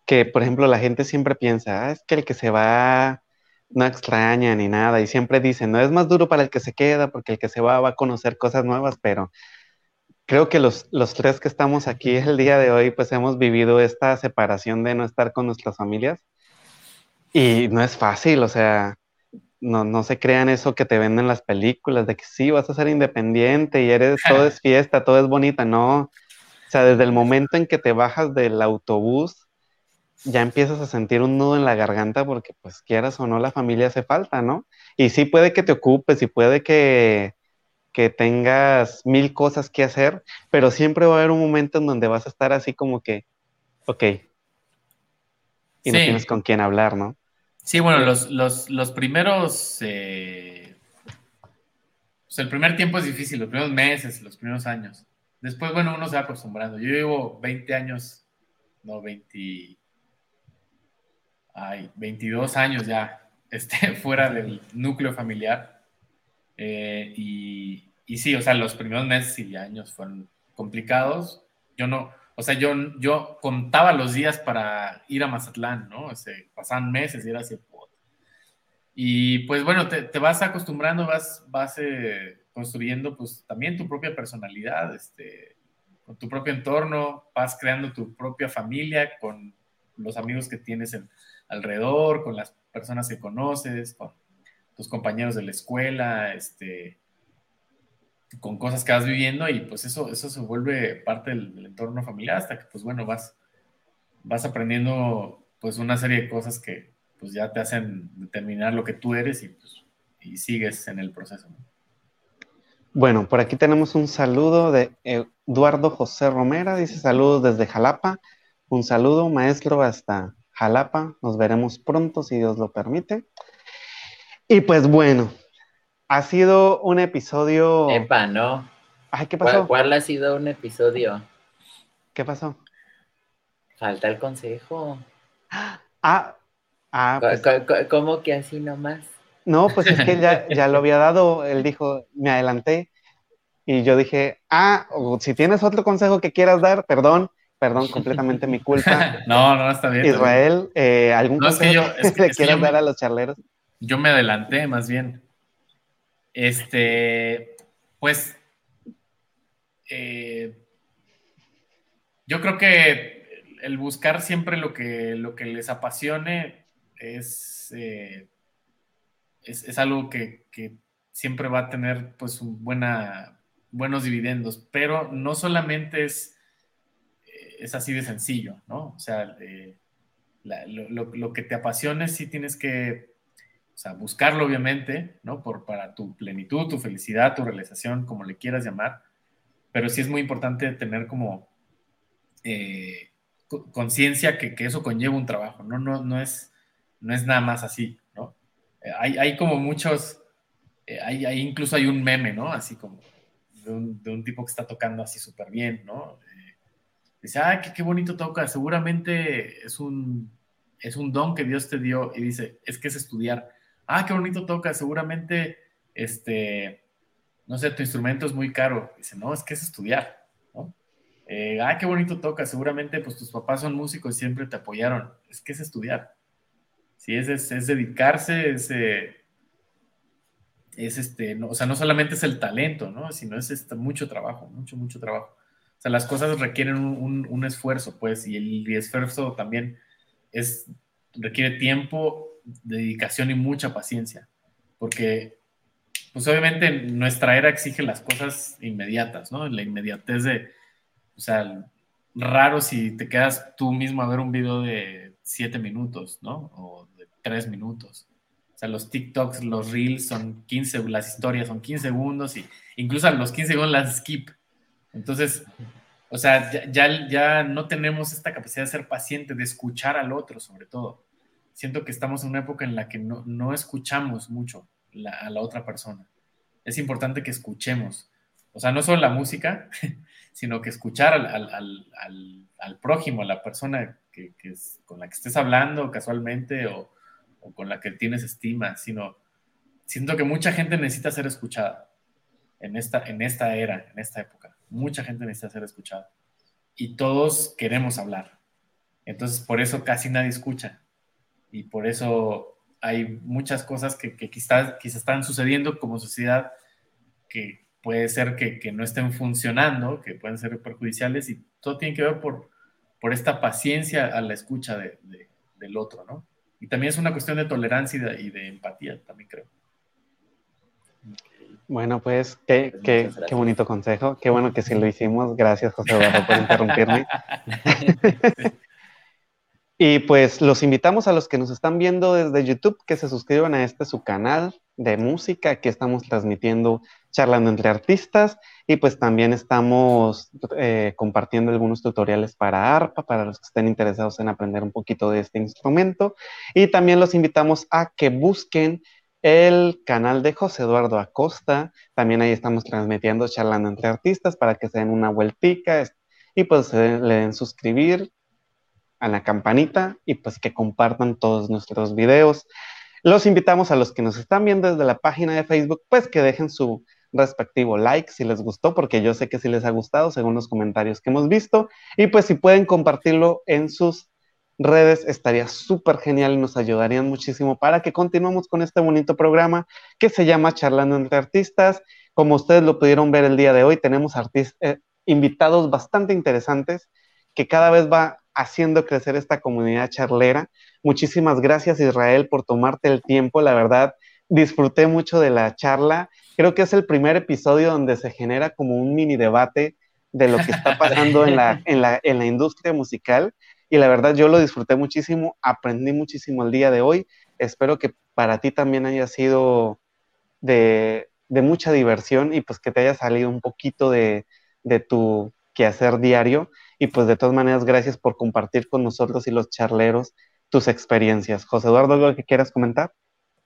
Que, por ejemplo, la gente siempre piensa, ah, es que el que se va no extraña ni nada, y siempre dicen, no es más duro para el que se queda, porque el que se va va a conocer cosas nuevas, pero creo que los, los tres que estamos aquí el día de hoy, pues hemos vivido esta separación de no estar con nuestras familias y no es fácil, o sea, no, no se crean eso que te venden las películas, de que sí, vas a ser independiente y eres, todo es fiesta, todo es bonita, no. O sea, desde el momento en que te bajas del autobús, ya empiezas a sentir un nudo en la garganta porque pues quieras o no, la familia hace falta, ¿no? Y sí puede que te ocupes y puede que, que tengas mil cosas que hacer, pero siempre va a haber un momento en donde vas a estar así como que, ok, y no tienes con quién hablar, ¿no? Sí, bueno, los, los, primeros. Eh, pues el primer tiempo es difícil, los primeros meses, los primeros años. Después, bueno, uno se va acostumbrando. Yo llevo 20 años, no, 20. Ay, 22 años ya este, fuera del núcleo familiar. Eh, y, y sí, o sea, los primeros meses y años fueron complicados. Yo no, o sea, yo, yo contaba los días para ir a Mazatlán, ¿no? O sea, pasaban meses y era así. Y pues bueno, te, te vas acostumbrando, vas, vas eh, construyendo pues también tu propia personalidad, este, con tu propio entorno, vas creando tu propia familia con los amigos que tienes alrededor, con las personas que conoces, con tus compañeros de la escuela, este, con cosas que vas viviendo y pues eso, eso se vuelve parte del, entorno familiar hasta que pues bueno, vas, vas aprendiendo pues una serie de cosas que pues ya te hacen determinar lo que tú eres y pues y sigues en el proceso. Bueno, por aquí tenemos un saludo de Eduardo José Romera, dice saludos desde Jalapa. Un saludo, maestro, hasta Jalapa. Nos veremos pronto, si Dios lo permite. Y pues bueno, ha sido un episodio. Epa, no. Ay, ¿qué pasó? ¿Cuál, ha sido un episodio? ¿Qué pasó? Falta el consejo. Ah, ah. Pues... ¿Cómo que así nomás? No, pues es que ya, ya lo había dado. Él dijo, me adelanté. Y yo dije, ah, si tienes otro consejo que quieras dar, perdón, perdón, completamente mi culpa. no, no, está bien. Israel, eh, ¿algún consejo que, le quieras dar a los charleros? Yo me adelanté, más bien. Este, pues, eh, yo creo que el buscar siempre lo que, lo que les apasione es, eh, es, algo que, siempre va a tener pues buena, buenos dividendos, pero no solamente es, es así de sencillo, ¿no? O sea, eh, lo, lo, que te apasione sí tienes que o sea, buscarlo obviamente, ¿no? Por, para tu plenitud, tu felicidad, tu realización, como le quieras llamar, pero sí es muy importante tener como eh, conciencia que, que, eso conlleva un trabajo, ¿no? No, no, es, no es nada más así, ¿no? Eh, hay, hay, como muchos, eh, hay, hay, incluso hay un meme, ¿no? Así como de un, de un tipo que está tocando así súper bien, ¿no? dice, ah, qué, qué bonito toca, seguramente es un, es un don que Dios te dio y dice, es que es estudiar ah, qué bonito toca, seguramente, este, no sé, tu instrumento es muy caro. Dice, no, es que es estudiar, ¿no? Eh, ah, qué bonito toca, seguramente, pues tus papás son músicos y siempre te apoyaron. Es que es estudiar. ¿sí? Es, es, dedicarse, es, eh, es este, no, o sea, no solamente es el talento, ¿no? Sino es este, mucho trabajo, mucho, mucho trabajo. O sea, las cosas requieren un, un, esfuerzo, pues, y el esfuerzo también es, requiere tiempo, dedicación y mucha paciencia, porque, pues, obviamente nuestra era exige las cosas inmediatas, ¿no? La inmediatez de, o sea, raro si te quedas tú mismo a ver un video de siete minutos, ¿no? O de tres minutos. O sea, los TikToks, los Reels son 15, las historias son 15 segundos y incluso a los 15 segundos las skip. Entonces, o sea, ya, ya, no tenemos esta capacidad de ser paciente, de escuchar al otro sobre todo. Siento que estamos en una época en la que no, no escuchamos mucho a la otra persona. Es importante que escuchemos. O sea, no solo la música, sino que escuchar al, prójimo, a la persona que, es, con la que estés hablando casualmente o, con la que tienes estima, sino siento que mucha gente necesita ser escuchada en esta, en esta era, en esta época. Mucha gente necesita ser escuchada. Y todos queremos hablar. Entonces, por eso casi nadie escucha. Y por eso hay muchas cosas que, que quizás, quizás están sucediendo como sociedad que, puede ser que, no estén funcionando, que pueden ser perjudiciales y todo tiene que ver por, por esta paciencia a la escucha del otro, ¿no? Y también es una cuestión de tolerancia y de, empatía, también creo. Bueno, pues qué, pues qué, qué, bonito consejo. Qué bueno que sí lo hicimos. Gracias, José Eduardo, por interrumpirme. y pues los invitamos a los que nos están viendo desde YouTube que se suscriban a este su canal de música. Que estamos transmitiendo charlando entre artistas. Y pues también estamos eh, compartiendo algunos tutoriales para arpa para los que estén interesados en aprender un poquito de este instrumento. Y también los invitamos a que busquen el canal de José Eduardo Acosta, también ahí estamos transmitiendo charlando entre artistas para que se den una vueltica y pues le den suscribir a la campanita y pues que compartan todos nuestros videos. Los invitamos a los que nos están viendo desde la página de Facebook, pues que dejen su respectivo like si les gustó, porque yo sé que sí les ha gustado según los comentarios que hemos visto. Y pues si pueden compartirlo en sus redes, estaría súper genial y nos ayudarían muchísimo para que continuemos con este bonito programa que se llama Charlando entre Artistas. Como ustedes lo pudieron ver el día de hoy, tenemos eh, invitados bastante interesantes que cada vez va haciendo crecer esta comunidad charlera. Muchísimas gracias Israel por tomarte el tiempo, la verdad disfruté mucho de la charla. Creo que es el primer episodio donde se genera como un mini debate de lo que está pasando en la, en la, en la industria musical y la verdad yo lo disfruté muchísimo, aprendí muchísimo el día de hoy. Espero que para ti también haya sido de, de mucha diversión y pues que te haya salido un poquito de, de tu quehacer diario. Y pues de todas maneras, gracias por compartir con nosotros y los charleros tus experiencias. José Eduardo, ¿algo que quieras comentar?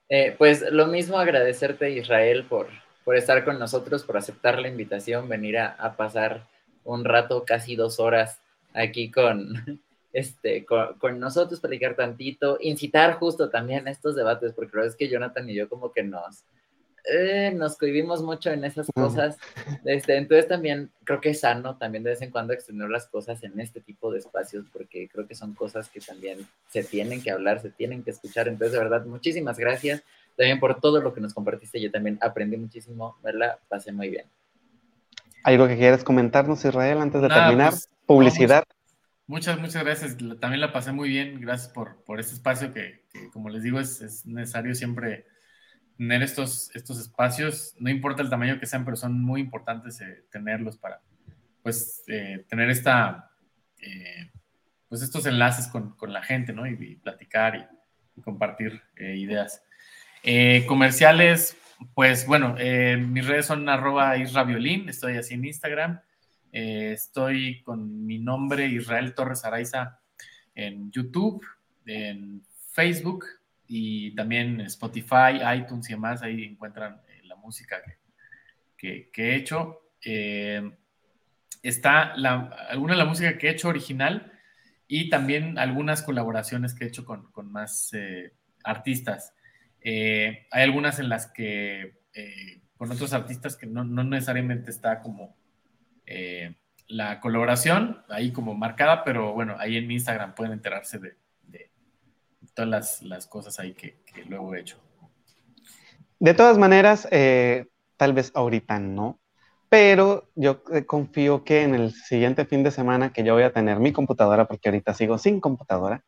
Eh, pues lo mismo agradecerte, Israel, por, por estar con nosotros, por aceptar la invitación, venir a, pasar un rato, casi dos horas aquí con, este, con, con, nosotros, platicar tantito, incitar justo también a estos debates, porque la verdad es que Jonathan y yo como que nos, eh, nos cohibimos mucho en esas cosas. Este, entonces también creo que es sano también de vez en cuando extender las cosas en este tipo de espacios porque creo que son cosas que también se tienen que hablar, se tienen que escuchar. Entonces, de verdad, muchísimas gracias también por todo lo que nos compartiste. Yo también aprendí muchísimo, ¿verdad? Pasé muy bien. ¿Algo que quieras comentarnos, Israel, antes de terminar? Pues, Publicidad. muchas, muchas gracias. También la pasé muy bien. Gracias por, por este espacio que, como les digo, es, es necesario siempre tener estos, estos espacios, no importa el tamaño que sean, pero son muy importantes eh, tenerlos para, pues, eh, tener esta, eh, pues, estos enlaces con, con, la gente, ¿no? Y, platicar y, compartir ideas. comerciales, pues, bueno, mis redes son arroba israviolín, estoy así en Instagram, estoy con mi nombre Israel Torres Araiza en YouTube, en Facebook, y también Spotify, iTunes y demás, ahí encuentran eh, la música que, he hecho. Eh, está alguna de la música que he hecho original y también algunas colaboraciones que he hecho con, más eh, artistas. hay algunas en las que con otros artistas que no, no necesariamente está como la colaboración ahí como marcada, pero bueno, ahí en mi Instagram pueden enterarse de, las, cosas ahí que, luego he hecho. De todas maneras, eh, tal vez ahorita no, pero yo eh, confío que en el siguiente fin de semana que yo voy a tener mi computadora, porque ahorita sigo sin computadora,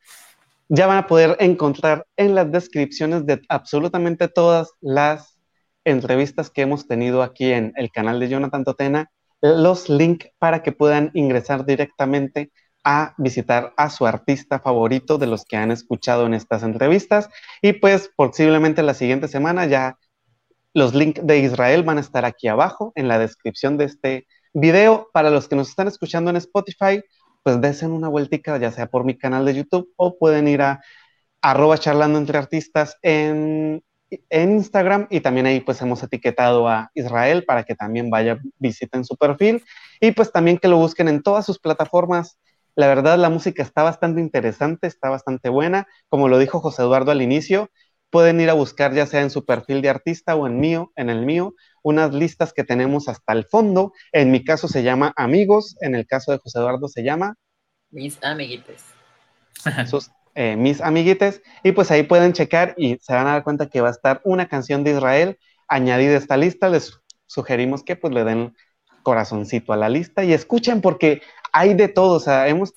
ya van a poder encontrar en las descripciones de absolutamente todas las entrevistas que hemos tenido aquí en el canal de Jonathan Totena, los links para que puedan ingresar directamente a visitar a su artista favorito de los que han escuchado en estas entrevistas. Y pues posiblemente la siguiente semana ya los links de Israel van a estar aquí abajo en la descripción de este video. Para los que nos están escuchando en Spotify, pues desen una vueltica, ya sea por mi canal de YouTube o pueden ir a arroba charlando entre artistas en, en Instagram y también ahí pues hemos etiquetado a Israel para que también vaya, visiten su perfil y pues también que lo busquen en todas sus plataformas. La verdad la música está bastante interesante, está bastante buena, como lo dijo José Eduardo al inicio, pueden ir a buscar ya sea en su perfil de artista o en mío, en el mío, unas listas que tenemos hasta el fondo. En mi caso se llama Amigos, en el caso de José Eduardo se llama Mis amiguites. Sus, eh, mis amiguites. Y pues ahí pueden checar y se van a dar cuenta que va a estar una canción de Israel añadida a esta lista. Les sugerimos que pues le den corazoncito a la lista y escuchen porque hay de todo. O sea, hemos,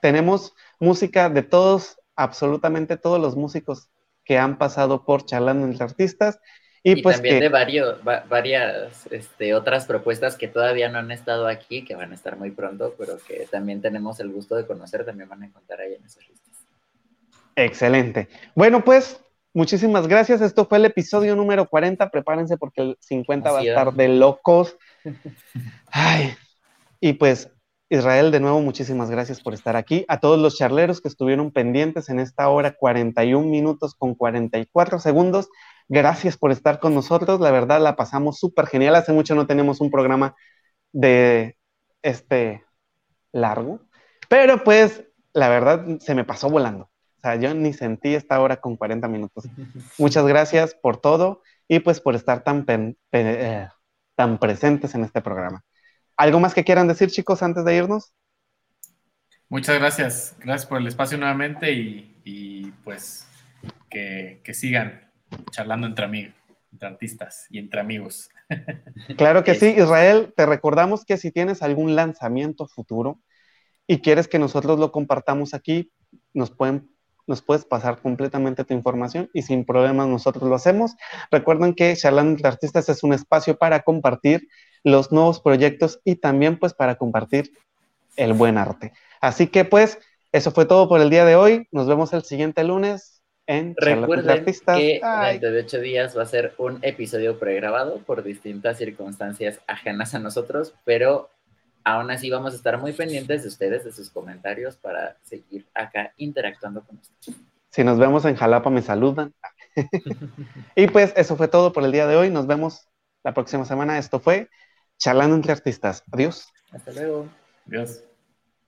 tenemos música de todos, absolutamente todos los músicos que han pasado por charlando entre artistas. Y, pues también de varios, varias este, otras propuestas que todavía no han estado aquí, que van a estar muy pronto, pero que también tenemos el gusto de conocer, también van a encontrar ahí en esas listas. Excelente. Bueno, pues muchísimas gracias. Esto fue el episodio número 40. Prepárense porque el 50 va a estar de locos. Ay, y pues Israel, de nuevo, muchísimas gracias por estar aquí. A todos los charleros que estuvieron pendientes en esta hora, 41 minutos con 44 segundos, gracias por estar con nosotros. La verdad, la pasamos súper genial. Hace mucho no tenemos un programa de este largo, pero pues la verdad se me pasó volando. O sea, yo ni sentí esta hora con 40 minutos. Muchas gracias por todo y pues por estar tan, eh, tan presentes en este programa. ¿Algo más que quieran decir, chicos, antes de irnos? Muchas gracias. Gracias por el espacio nuevamente y, pues que, sigan charlando entre amigos, entre artistas y entre amigos. Claro que sí, Israel. Te recordamos que si tienes algún lanzamiento futuro y quieres que nosotros lo compartamos aquí, nos pueden nos puedes pasar completamente tu información y sin problemas nosotros lo hacemos. Recuerden que Charlando entre Artistas es un espacio para compartir los nuevos proyectos y también pues para compartir el buen arte. Así que pues eso fue todo por el día de hoy. Nos vemos el siguiente lunes en Recuerden Artistas. que dentro de ocho días va a ser un episodio pregrabado por distintas circunstancias ajenas a nosotros, pero aún así vamos a estar muy pendientes de ustedes, de sus comentarios para seguir acá interactuando con ustedes. Si nos vemos en Jalapa, me saludan. y pues eso fue todo por el día de hoy. Nos vemos la próxima semana. Esto fue Charlando entre Artistas. Adiós. Hasta luego. Adiós.